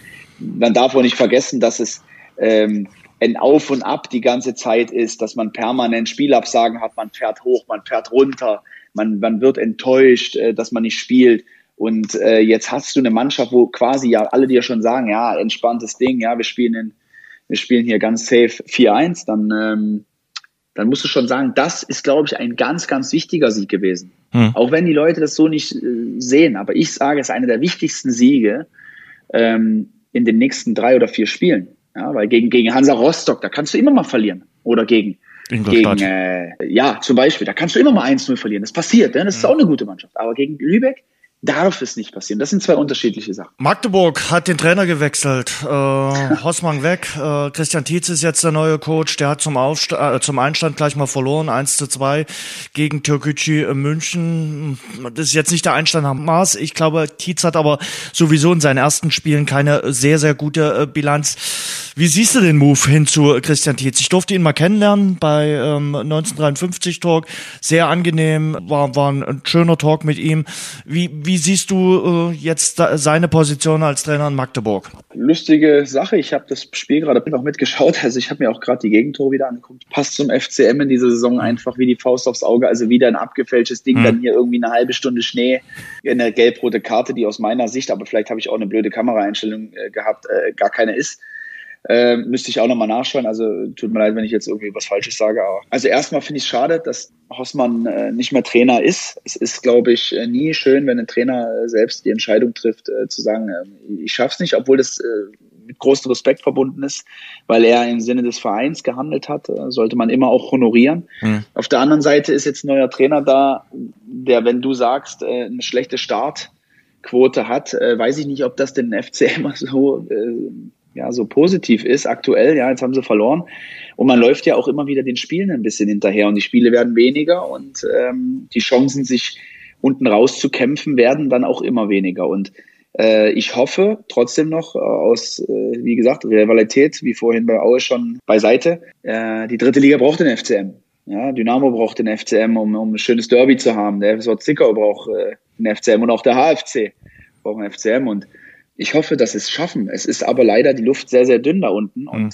man darf auch nicht vergessen, dass es ähm, ein Auf und Ab die ganze Zeit ist, dass man permanent Spielabsagen hat, man fährt hoch, man fährt runter, man, man wird enttäuscht, äh, dass man nicht spielt. Und äh, jetzt hast du eine Mannschaft, wo quasi ja alle dir schon sagen, ja, entspanntes Ding, ja, wir spielen in, wir spielen hier ganz safe 4-1, dann, ähm, dann musst du schon sagen, das ist, glaube ich, ein ganz, ganz wichtiger Sieg gewesen. Hm. Auch wenn die Leute das so nicht äh, sehen, aber ich sage, es ist einer der wichtigsten Siege ähm, in den nächsten drei oder vier Spielen. Ja, weil gegen, gegen Hansa Rostock, da kannst du immer mal verlieren. Oder gegen, gegen äh, ja, zum Beispiel, da kannst du immer mal 1-0 verlieren. Das passiert, ne? das ist hm. auch eine gute Mannschaft. Aber gegen Lübeck, darf es nicht passieren. Das sind zwei unterschiedliche Sachen. Magdeburg hat den Trainer gewechselt. Äh, Hossmann weg. Äh, Christian Tietz ist jetzt der neue Coach. Der hat zum, Aufst äh, zum Einstand gleich mal verloren. 1 zu 2 gegen Türkgücü München. Das ist jetzt nicht der Einstand am Maß. Ich glaube, Tietz hat aber sowieso in seinen ersten Spielen keine sehr, sehr gute äh, Bilanz. Wie siehst du den Move hin zu Christian Tietz? Ich durfte ihn mal kennenlernen bei ähm, 1953 Talk. Sehr angenehm, war, war ein schöner Talk mit ihm. Wie, wie siehst du äh, jetzt da, seine Position als Trainer in Magdeburg? Lustige Sache. Ich habe das Spiel gerade noch mitgeschaut. Also ich habe mir auch gerade die Gegentore wieder angeguckt. Passt zum FCM in dieser Saison einfach wie die Faust aufs Auge. Also wieder ein abgefälschtes Ding. Hm. Dann hier irgendwie eine halbe Stunde Schnee. Eine gelb-rote Karte, die aus meiner Sicht, aber vielleicht habe ich auch eine blöde Kameraeinstellung äh, gehabt, äh, gar keine ist. Äh, müsste ich auch nochmal nachschauen. Also tut mir leid, wenn ich jetzt irgendwie was Falsches sage. Aber also erstmal finde ich es schade, dass Hossmann äh, nicht mehr Trainer ist. Es ist, glaube ich, äh, nie schön, wenn ein Trainer äh, selbst die Entscheidung trifft, äh, zu sagen, äh, ich schaff's nicht, obwohl das äh, mit großem Respekt verbunden ist, weil er im Sinne des Vereins gehandelt hat, sollte man immer auch honorieren. Mhm. Auf der anderen Seite ist jetzt ein neuer Trainer da, der, wenn du sagst, eine schlechte Startquote hat, weiß ich nicht, ob das den FCM so äh, ja so positiv ist aktuell. Ja, jetzt haben sie verloren und man läuft ja auch immer wieder den Spielen ein bisschen hinterher und die Spiele werden weniger und ähm, die Chancen, sich unten rauszukämpfen, werden dann auch immer weniger und äh, ich hoffe trotzdem noch äh, aus, äh, wie gesagt, Rivalität, wie vorhin bei Aue schon beiseite. Äh, die dritte Liga braucht den FCM. Ja, Dynamo braucht den FCM, um, um ein schönes Derby zu haben. Der FSV Zickau braucht äh, den FCM und auch der HFC braucht einen FCM. Und ich hoffe, dass es schaffen. Es ist aber leider die Luft sehr, sehr dünn da unten. Und mhm.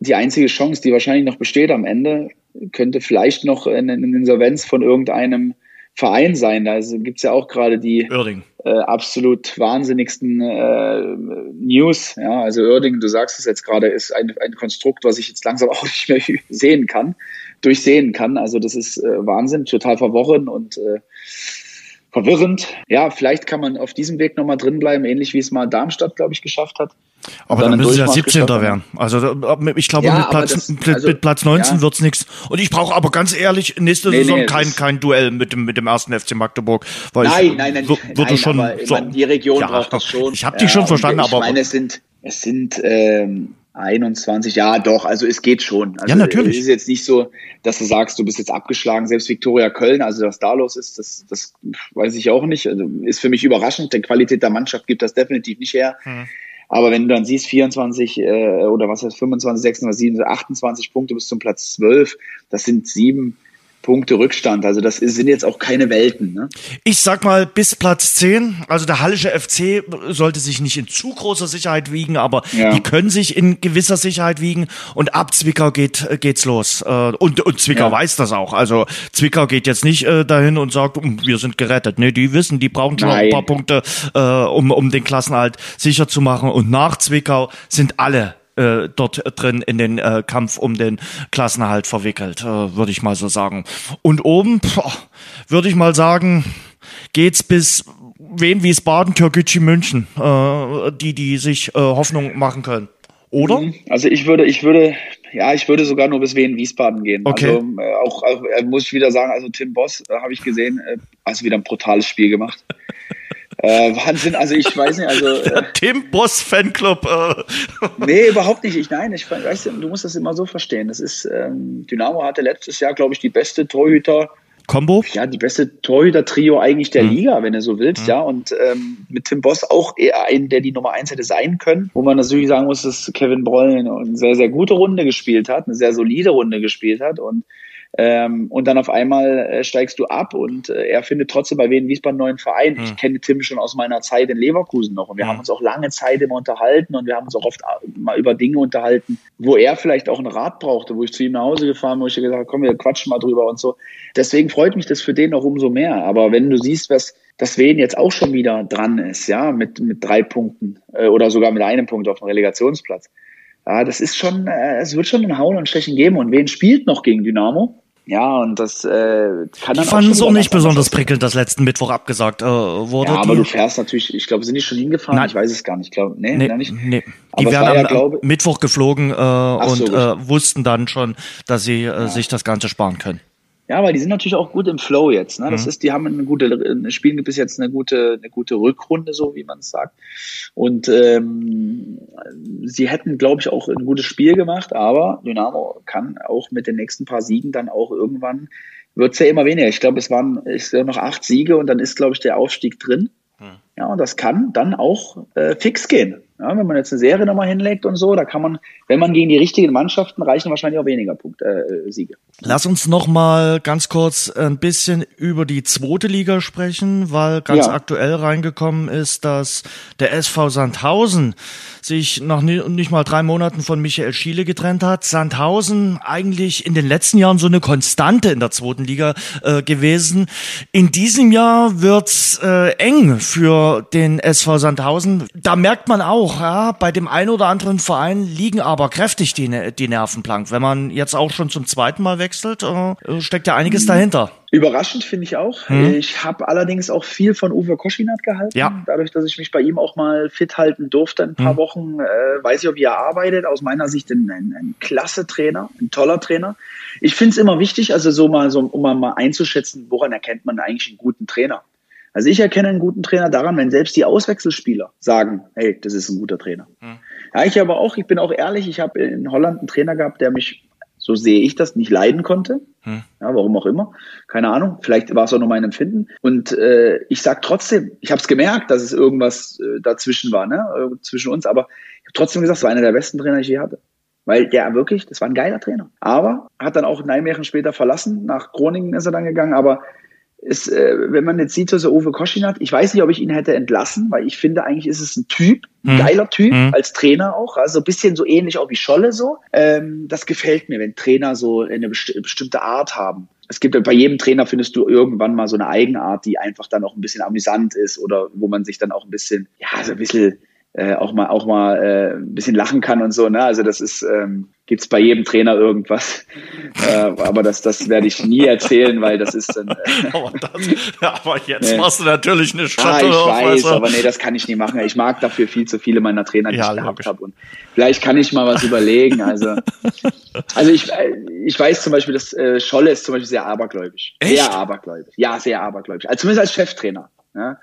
die einzige Chance, die wahrscheinlich noch besteht am Ende, könnte vielleicht noch eine, eine Insolvenz von irgendeinem Verein sein. Da gibt es ja auch gerade die äh, absolut wahnsinnigsten äh, News. Ja, also Oerding, du sagst es jetzt gerade, ist ein, ein Konstrukt, was ich jetzt langsam auch nicht mehr sehen kann, durchsehen kann. Also das ist äh, Wahnsinn, total verworren und äh, verwirrend. Ja, vielleicht kann man auf diesem Weg nochmal drin bleiben, ähnlich wie es mal Darmstadt, glaube ich, geschafft hat. Aber dann, dann müssen sie ja 17. werden. Also ich glaube, ja, mit, Platz, das, also, mit Platz 19 ja. wird's nichts. Und ich brauche aber ganz ehrlich nächste nee, Saison nee, kein, kein Duell mit dem, mit dem ersten FC Magdeburg. Weil nein, ich, nein, nein, würde nein, schon aber, so, die Region ja, braucht das schon. Ich habe die schon verstanden, ich aber. Ich meine, es sind, es sind ähm, 21, ja doch, also es geht schon. Also ja, natürlich. Es ist jetzt nicht so, dass du sagst, du bist jetzt abgeschlagen, selbst Viktoria Köln, also was da los ist, das, das weiß ich auch nicht. Also ist für mich überraschend, die Qualität der Mannschaft gibt das definitiv nicht her. Hm. Aber wenn du dann siehst, 24 äh, oder was heißt 25, 26, 27, 28 Punkte bis zum Platz 12, das sind sieben Punkte Rückstand. Also das sind jetzt auch keine Welten. Ne? Ich sag mal bis Platz 10. Also der Hallische FC sollte sich nicht in zu großer Sicherheit wiegen, aber ja. die können sich in gewisser Sicherheit wiegen. Und ab Zwickau geht geht's los. Äh, und, und Zwickau ja. weiß das auch. Also Zwickau geht jetzt nicht äh, dahin und sagt, hm, wir sind gerettet. Nee, die wissen, die brauchen schon ein paar Punkte, äh, um, um den Klassenhalt sicher zu machen. Und nach Zwickau sind alle äh, dort drin in den äh, Kampf um den Klassenerhalt verwickelt, äh, würde ich mal so sagen. Und oben, würde ich mal sagen, geht's bis Wien, Wiesbaden, Türkgücü, München, äh, die, die sich äh, Hoffnung machen können. Oder? Mhm. Also ich würde, ich würde, ja, ich würde sogar nur bis Wien Wiesbaden gehen. Okay. Also äh, auch, auch muss ich wieder sagen, also Tim Boss habe ich gesehen, äh, also wieder ein brutales Spiel gemacht. Äh, Wahnsinn, also ich weiß nicht, also. Äh, Tim Boss Fanclub. Äh. Nee, überhaupt nicht. Ich, nein, ich weiß, du musst das immer so verstehen. Das ist, ähm, Dynamo hatte letztes Jahr, glaube ich, die beste Torhüter. Combo? Ja, die beste Torhüter-Trio eigentlich der mhm. Liga, wenn du so willst, mhm. ja. Und ähm, mit Tim Boss auch eher einen, der die Nummer eins hätte sein können. Wo man natürlich sagen muss, dass Kevin Broll eine sehr, sehr gute Runde gespielt hat, eine sehr solide Runde gespielt hat. Und ähm, und dann auf einmal äh, steigst du ab und äh, er findet trotzdem bei Wien Wiesbaden einen neuen Verein. Hm. Ich kenne Tim schon aus meiner Zeit in Leverkusen noch und wir hm. haben uns auch lange Zeit immer unterhalten und wir haben uns auch oft äh, mal über Dinge unterhalten, wo er vielleicht auch einen Rat brauchte, wo ich zu ihm nach Hause gefahren bin, wo ich gesagt habe, komm, wir quatschen mal drüber und so. Deswegen freut mich das für den auch umso mehr. Aber wenn du siehst, was dass Wien jetzt auch schon wieder dran ist, ja, mit, mit drei Punkten äh, oder sogar mit einem Punkt auf dem Relegationsplatz ja, das ist schon, äh, es wird schon ein Hauen und Stechen geben. Und wen spielt noch gegen Dynamo? Ja, und das äh, kann dann die fanden es auch nicht besonders prickelnd, dass letzten Mittwoch abgesagt äh, wurde. Ja, aber die? du fährst natürlich, ich glaube, sind die schon hingefahren? Nein. Ich weiß es gar nicht. Glaub, nee, nee, nicht. nee. Die aber wären am, ja, glaube, Mittwoch geflogen äh, und so, äh, wussten dann schon, dass sie äh, ja. sich das Ganze sparen können. Ja, weil die sind natürlich auch gut im Flow jetzt. Ne? Das mhm. ist, die haben eine gute, spielen bis jetzt eine gute, eine gute Rückrunde, so wie man es sagt. Und ähm, sie hätten, glaube ich, auch ein gutes Spiel gemacht, aber Dynamo kann auch mit den nächsten paar Siegen dann auch irgendwann wird's ja immer weniger. Ich glaube, es waren ist ja noch acht Siege und dann ist, glaube ich, der Aufstieg drin. Mhm. Ja, und das kann dann auch äh, fix gehen. Ja, wenn man jetzt eine Serie nochmal hinlegt und so, da kann man, wenn man gegen die richtigen Mannschaften reichen wahrscheinlich auch weniger Punkte, äh, Siege. Lass uns noch mal ganz kurz ein bisschen über die zweite Liga sprechen, weil ganz ja. aktuell reingekommen ist, dass der SV Sandhausen sich nach nicht mal drei Monaten von Michael Schiele getrennt hat. Sandhausen eigentlich in den letzten Jahren so eine Konstante in der zweiten Liga äh, gewesen. In diesem Jahr wird's äh, eng für den SV Sandhausen. Da merkt man auch, ja, bei dem einen oder anderen Verein liegen aber kräftig die, die Nerven blank. Wenn man jetzt auch schon zum zweiten Mal wechselt, äh, steckt ja einiges mhm. dahinter. Überraschend finde ich auch. Hm. Ich habe allerdings auch viel von Uwe Koschinat gehalten. Ja. Dadurch, dass ich mich bei ihm auch mal fit halten durfte, ein paar hm. Wochen, äh, weiß ich, wie er arbeitet. Aus meiner Sicht ein, ein, ein klasse Trainer, ein toller Trainer. Ich finde es immer wichtig, also so mal, so, um mal einzuschätzen, woran erkennt man eigentlich einen guten Trainer. Also ich erkenne einen guten Trainer daran, wenn selbst die Auswechselspieler sagen, hey, das ist ein guter Trainer. Hm. Ja, ich aber auch, ich bin auch ehrlich, ich habe in Holland einen Trainer gehabt, der mich so sehe ich das, nicht leiden konnte. Hm. Ja, warum auch immer. Keine Ahnung. Vielleicht war es auch nur mein Empfinden. Und äh, ich sag trotzdem, ich habe es gemerkt, dass es irgendwas äh, dazwischen war, ne? Äh, zwischen uns, aber ich habe trotzdem gesagt, es war einer der besten Trainer, die ich je hatte. Weil der wirklich, das war ein geiler Trainer. Aber hat dann auch Nijmegen später verlassen. Nach Groningen ist er dann gegangen. Aber ist, äh, wenn man jetzt sieht, so Uwe Koschinat, ich weiß nicht, ob ich ihn hätte entlassen, weil ich finde, eigentlich ist es ein Typ, ein mhm. geiler Typ, mhm. als Trainer auch, also ein bisschen so ähnlich auch wie Scholle so. Ähm, das gefällt mir, wenn Trainer so eine besti bestimmte Art haben. Es gibt bei jedem Trainer findest du irgendwann mal so eine Eigenart, die einfach dann auch ein bisschen amüsant ist oder wo man sich dann auch ein bisschen, ja, so ein bisschen äh, auch mal auch mal äh, ein bisschen lachen kann und so. Ne? Also das ist ähm, gibt's bei jedem Trainer irgendwas, äh, aber das das werde ich nie erzählen, weil das ist dann. Äh, aber, das, ja, aber jetzt nee. machst du natürlich eine Stadt. Ah, ich weiß, weißt aber nee, das kann ich nie machen. Ich mag dafür viel zu viele meiner Trainer, die ja, ich gehabt habe und vielleicht kann ich mal was überlegen. Also also ich ich weiß zum Beispiel, dass äh, Scholle ist zum Beispiel sehr abergläubisch, Echt? sehr abergläubisch, ja sehr abergläubisch, also zumindest als Cheftrainer. Ja?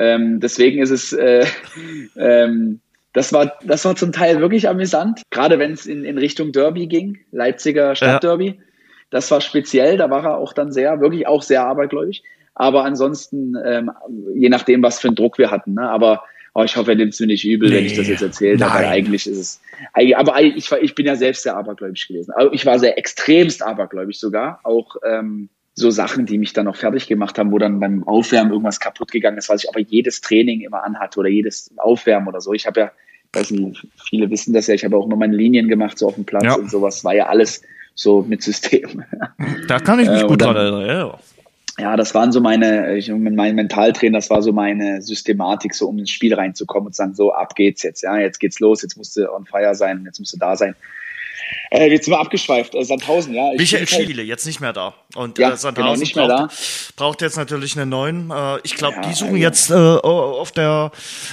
Ähm, deswegen ist es, äh, ähm, das war, das war zum Teil wirklich amüsant, gerade wenn es in, in Richtung Derby ging, Leipziger Stadtderby. Ja. Das war speziell, da war er auch dann sehr, wirklich auch sehr abergläubig. Aber ansonsten, ähm, je nachdem, was für einen Druck wir hatten, ne? aber oh, ich hoffe, er nimmt es mir nicht übel, nee, wenn ich das jetzt erzählt habe, eigentlich ist es, aber ich, ich bin ja selbst sehr abergläubig gewesen. Also ich war sehr extremst abergläubig sogar, auch ähm, so Sachen, die mich dann noch fertig gemacht haben, wo dann beim Aufwärmen irgendwas kaputt gegangen ist, was ich aber jedes Training immer anhatte oder jedes Aufwärmen oder so. Ich habe ja, weiß nicht, viele wissen das ja, ich habe auch immer meine Linien gemacht so auf dem Platz ja. und sowas. War ja alles so mit System. Da kann ich mich äh, gut dran erinnern. Ja. ja, das waren so meine, ich, mein Mentaltrainer, das war so meine Systematik, so um ins Spiel reinzukommen und zu sagen, so ab geht's jetzt, ja, jetzt geht's los, jetzt musst du on fire sein, jetzt musst du da sein. Äh, jetzt sind wir abgeschweift. Äh, Sandhausen, ja. Ich Michael Schiele, jetzt nicht mehr da. Und ja, äh, Sandhausen genau, nicht mehr braucht, da. braucht jetzt natürlich einen neuen. Äh, ich glaube, ja, die suchen also, jetzt äh, auf der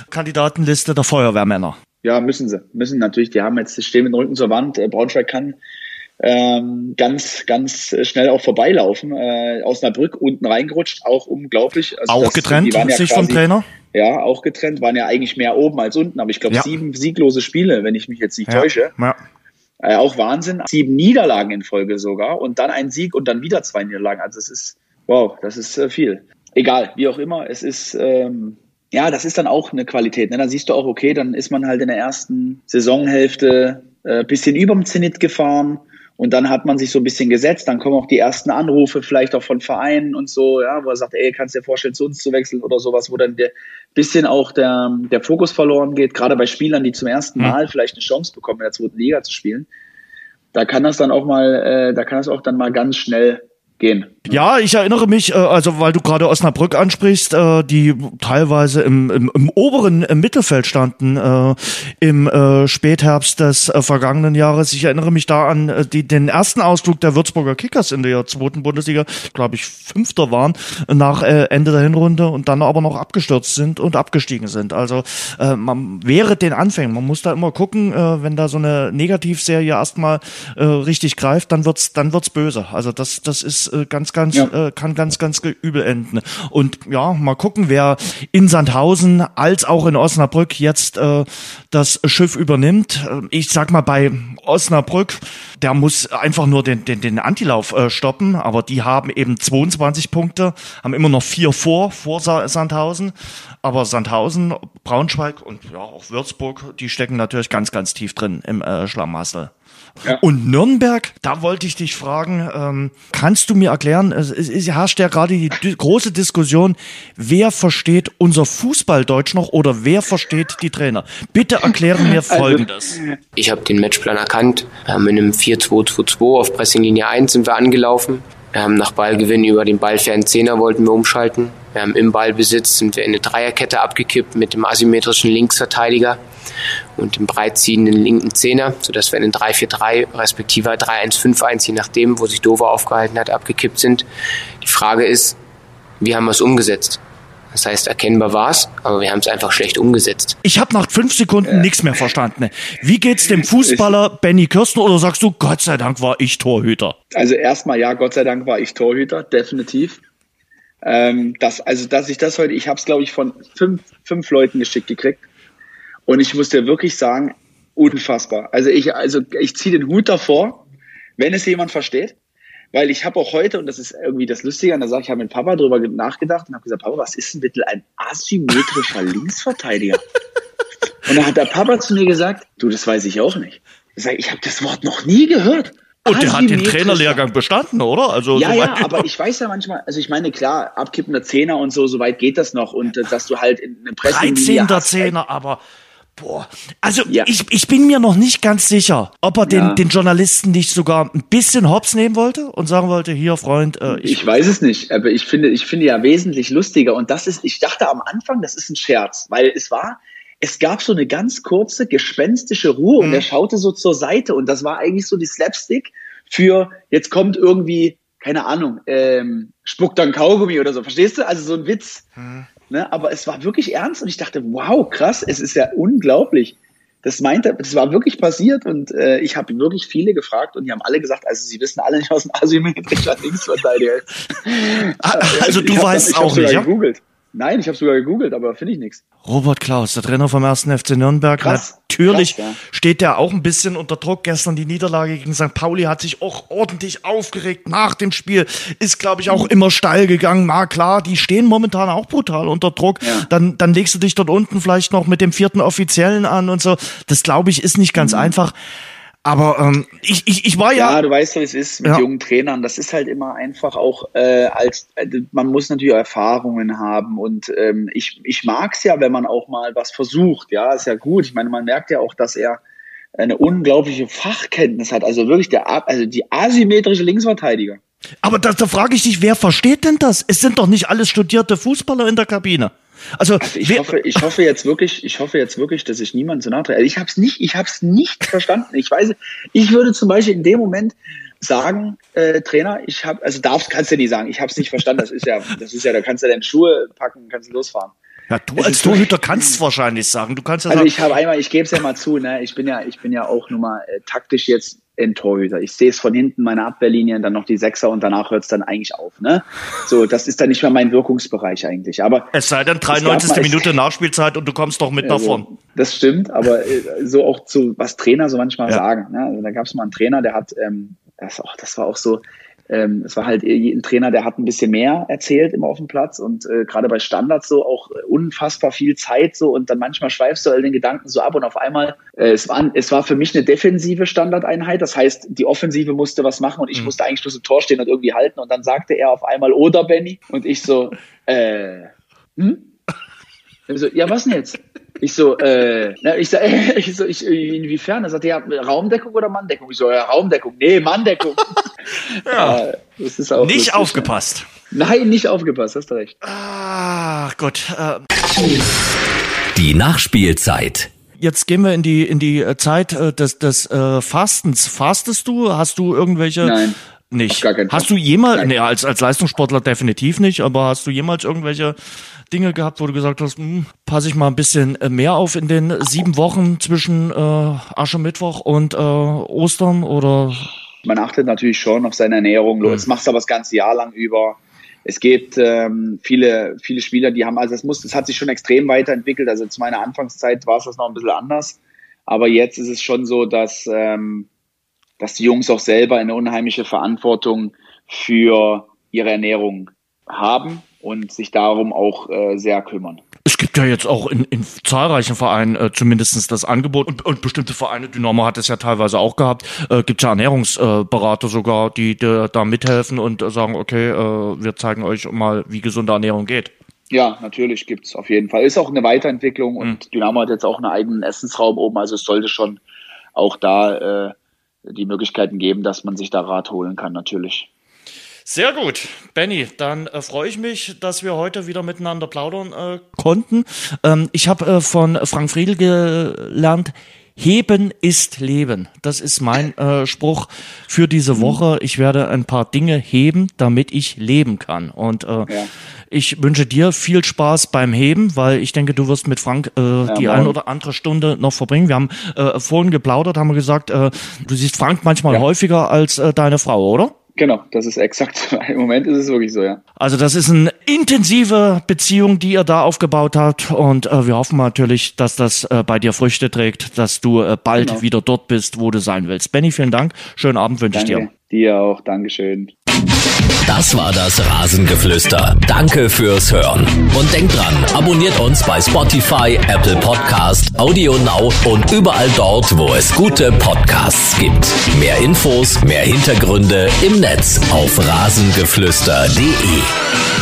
Kandidatenliste der Feuerwehrmänner. Ja, müssen sie. Müssen natürlich. Die haben jetzt stehen mit dem Rücken zur Wand. Äh, Braunschweig kann ähm, ganz, ganz schnell auch vorbeilaufen. Äh, Osnabrück unten reingerutscht, auch unglaublich. Also auch das, getrennt, ja sich quasi, vom Trainer? Ja, auch getrennt, waren ja eigentlich mehr oben als unten, aber ich glaube ja. sieben sieglose Spiele, wenn ich mich jetzt nicht ja. täusche. Ja. Äh, auch Wahnsinn. Sieben Niederlagen in Folge sogar und dann ein Sieg und dann wieder zwei Niederlagen. Also es ist, wow, das ist äh, viel. Egal, wie auch immer, es ist, ähm, ja, das ist dann auch eine Qualität. Ne? Dann siehst du auch, okay, dann ist man halt in der ersten Saisonhälfte äh, bisschen überm Zenit gefahren und dann hat man sich so ein bisschen gesetzt, dann kommen auch die ersten Anrufe, vielleicht auch von Vereinen und so, ja, wo er sagt, ey, kannst du dir vorstellen, zu uns zu wechseln oder sowas, wo dann der bisschen auch der, der Fokus verloren geht, gerade bei Spielern, die zum ersten mhm. Mal vielleicht eine Chance bekommen, in der zweiten Liga zu spielen. Da kann das dann auch mal, äh, da kann das auch dann mal ganz schnell gehen. Ja, ich erinnere mich, äh, also weil du gerade Osnabrück ansprichst, äh, die teilweise im, im, im oberen Mittelfeld standen äh, im Spätherbst des vergangenen Jahres. Ich erinnere mich da an die, den ersten Ausflug der Würzburger Kickers in der zweiten Bundesliga, glaube ich, Fünfter waren nach Ende der Hinrunde und dann aber noch abgestürzt sind und abgestiegen sind. Also man wäre den Anfängen, man muss da immer gucken, wenn da so eine Negativserie erstmal richtig greift, dann wird's dann wird's böse. Also das das ist ist äh, ganz, ganz, ja. äh, kann ganz, ganz übel enden. Und ja, mal gucken, wer in Sandhausen als auch in Osnabrück jetzt äh, das Schiff übernimmt. Äh, ich sag mal, bei Osnabrück, der muss einfach nur den, den, den Antilauf äh, stoppen, aber die haben eben 22 Punkte, haben immer noch vier vor, vor Sandhausen. Aber Sandhausen, Braunschweig und ja, auch Würzburg, die stecken natürlich ganz, ganz tief drin im äh, Schlamassel. Ja. Und Nürnberg, da wollte ich dich fragen, ähm, kannst du mir erklären, es, es herrscht ja gerade die große Diskussion, wer versteht unser Fußballdeutsch noch oder wer versteht die Trainer? Bitte erkläre mir also, Folgendes. Also, ich habe den Matchplan erkannt. Wir haben in einem 4-2-2-2 auf Pressinglinie 1 sind wir angelaufen. Haben nach Ballgewinn über den ballfernen Zehner wollten wir umschalten. Wir haben im Ballbesitz sind wir in eine Dreierkette abgekippt mit dem asymmetrischen Linksverteidiger und dem breitziehenden linken Zehner, sodass wir in den 3-4-3 respektive 3-1-5-1, je nachdem, wo sich Dover aufgehalten hat, abgekippt sind. Die Frage ist, wie haben wir es umgesetzt? Das heißt, erkennbar war es, aber wir haben es einfach schlecht umgesetzt. Ich habe nach fünf Sekunden ja. nichts mehr verstanden. Wie geht's dem Fußballer Benny Kirsten oder sagst du, Gott sei Dank war ich Torhüter? Also erstmal ja, Gott sei Dank war ich Torhüter, definitiv. Ähm, das, also dass ich das heute, ich habe es glaube ich von fünf, fünf Leuten geschickt gekriegt und ich muss dir wirklich sagen, unfassbar. Also ich, also ich ziehe den Hut davor, wenn es jemand versteht. Weil ich habe auch heute, und das ist irgendwie das Lustige an der Sache, ich habe mit Papa darüber nachgedacht und habe gesagt, Papa, was ist denn bitte ein asymmetrischer Linksverteidiger? Und dann hat der Papa zu mir gesagt, du, das weiß ich auch nicht. Ich sage, ich habe das Wort noch nie gehört. Und der hat den Trainerlehrgang bestanden, oder? Also ja, ja, aber ich weiß ja manchmal, also ich meine, klar, abkippender Zehner und so, so weit geht das noch. Und äh, dass du halt in eine Presse. 13. Zehner, aber Boah, also ja. ich, ich bin mir noch nicht ganz sicher, ob er den, ja. den Journalisten nicht sogar ein bisschen hops nehmen wollte und sagen wollte, hier Freund, äh, ich, ich weiß es nicht, aber ich finde, ich finde ja wesentlich lustiger und das ist, ich dachte am Anfang, das ist ein Scherz, weil es war, es gab so eine ganz kurze gespenstische Ruhe und mhm. er schaute so zur Seite und das war eigentlich so die Slapstick für, jetzt kommt irgendwie, keine Ahnung, ähm, spuckt dann Kaugummi oder so, verstehst du? Also so ein Witz. Mhm. Ne? Aber es war wirklich ernst und ich dachte, wow, krass, es ist ja unglaublich. Das meinte, das war wirklich passiert und äh, ich habe wirklich viele gefragt und die haben alle gesagt, also sie wissen alle nicht, was ein asymmetrischer Linksverteidiger ist. Also du weißt das, auch nicht, ja? Gegoogelt. Nein, ich habe sogar gegoogelt, aber finde ich nichts. Robert Klaus, der Trainer vom ersten FC Nürnberg. Krass, Natürlich krass, ja. steht der auch ein bisschen unter Druck. Gestern die Niederlage gegen St. Pauli hat sich auch ordentlich aufgeregt nach dem Spiel. Ist, glaube ich, auch immer steil gegangen. Na klar, die stehen momentan auch brutal unter Druck. Ja. Dann, dann legst du dich dort unten vielleicht noch mit dem vierten Offiziellen an und so. Das, glaube ich, ist nicht ganz mhm. einfach. Aber ähm, ich, ich, ich war ja. Ja, du weißt, wie es ist mit ja. jungen Trainern. Das ist halt immer einfach auch äh, als äh, man muss natürlich Erfahrungen haben und ähm, ich, ich mag's ja, wenn man auch mal was versucht. Ja, ist ja gut. Ich meine, man merkt ja auch, dass er eine unglaubliche Fachkenntnis hat. Also wirklich der also die asymmetrische Linksverteidiger. Aber da, da frage ich dich, wer versteht denn das? Es sind doch nicht alles studierte Fußballer in der Kabine. Also, also ich hoffe, ich hoffe jetzt wirklich, ich hoffe jetzt wirklich, dass ich niemand so nachtrete. Also ich habe es nicht, ich habe es nicht verstanden. Ich weiß, ich würde zum Beispiel in dem Moment sagen, äh, Trainer, ich habe, also darfst, kannst du nicht sagen, ich habe es nicht verstanden. Das ist ja, das ist ja, da kannst du deine Schuhe packen, kannst losfahren. Ja, du es als Torhüter kannst es wahrscheinlich sagen. Du kannst ja also sagen, ich habe einmal, ich gebe es ja mal zu, ne, ich bin ja, ich bin ja auch nur mal äh, taktisch jetzt ein Torhüter. Ich sehe es von hinten, meine Abwehrlinie, und dann noch die Sechser und danach hört es dann eigentlich auf. Ne? So, das ist dann nicht mehr mein Wirkungsbereich eigentlich. Aber es sei denn 93. Mal, Minute Nachspielzeit und du kommst doch mit also, davon. Das stimmt, aber äh, so auch zu was Trainer so manchmal ja. sagen. Ne? Also, da gab es mal einen Trainer, der hat, ähm, das, oh, das war auch so, ähm, es war halt ein Trainer, der hat ein bisschen mehr erzählt immer auf dem Platz und äh, gerade bei Standards so auch unfassbar viel Zeit so und dann manchmal schweifst du all den Gedanken so ab und auf einmal, äh, es, war, es war für mich eine defensive Standardeinheit, das heißt, die Offensive musste was machen und ich mhm. musste eigentlich bloß im Tor stehen und irgendwie halten und dann sagte er auf einmal, oder Benny? Und ich so, äh, hm? So, ja, was denn jetzt? Ich so, äh, na, ich, so, ich so, ich, inwiefern? Er sagt, ja, Raumdeckung oder Manndeckung? Ich so, ja, Raumdeckung. Nee, Manndeckung. ja, das ist auch nicht lustig, aufgepasst. Ne? Nein, nicht aufgepasst, hast du recht. Ach Gott. Äh. Die Nachspielzeit. Jetzt gehen wir in die in die äh, Zeit äh, des des äh, Fastens. Fastest du? Hast du irgendwelche Nein. Nicht. Hast du jemals, nee, als, als Leistungssportler definitiv nicht, aber hast du jemals irgendwelche Dinge gehabt, wo du gesagt hast, hm, passe ich mal ein bisschen äh, mehr auf in den sieben Wochen zwischen äh, Aschermittwoch und äh, Ostern oder Man achtet natürlich schon auf seine Ernährung. Mhm. Das machst du aber das ganze Jahr lang über. Es gibt ähm, viele, viele Spieler, die haben, also es muss, es hat sich schon extrem weiterentwickelt. Also zu meiner Anfangszeit war es das noch ein bisschen anders. Aber jetzt ist es schon so, dass, ähm, dass die Jungs auch selber eine unheimliche Verantwortung für ihre Ernährung haben und sich darum auch äh, sehr kümmern. Es gibt ja jetzt auch in, in zahlreichen Vereinen äh, zumindest das Angebot und, und bestimmte Vereine, Dynamo hat es ja teilweise auch gehabt, äh, gibt ja Ernährungsberater sogar, die, die da mithelfen und äh, sagen, okay, äh, wir zeigen euch mal, wie gesunde Ernährung geht. Ja, natürlich gibt's auf jeden Fall. Ist auch eine Weiterentwicklung und mhm. Dynamo hat jetzt auch einen eigenen Essensraum oben, also es sollte schon auch da äh, die Möglichkeiten geben, dass man sich da Rat holen kann, natürlich. Sehr gut, Benny. Dann äh, freue ich mich, dass wir heute wieder miteinander plaudern äh, konnten. Ähm, ich habe äh, von Frank Friedel gelernt, Heben ist Leben. Das ist mein äh, Spruch für diese mhm. Woche. Ich werde ein paar Dinge heben, damit ich leben kann. Und äh, ja. Ich wünsche dir viel Spaß beim Heben, weil ich denke, du wirst mit Frank äh, ja, die ein oder andere Stunde noch verbringen. Wir haben äh, vorhin geplaudert, haben wir gesagt, äh, du siehst Frank manchmal ja. häufiger als äh, deine Frau, oder? Genau, das ist exakt. Im Moment ist es wirklich so, ja. Also das ist eine intensive Beziehung, die ihr da aufgebaut habt und äh, wir hoffen natürlich, dass das äh, bei dir Früchte trägt, dass du äh, bald genau. wieder dort bist, wo du sein willst. Benny, vielen Dank. Schönen Abend wünsche ich dir. Dir auch. Dankeschön. Das war das Rasengeflüster. Danke fürs Hören. Und denkt dran, abonniert uns bei Spotify, Apple Podcast, Audio Now und überall dort, wo es gute Podcasts gibt. Mehr Infos, mehr Hintergründe im Netz auf rasengeflüster.de.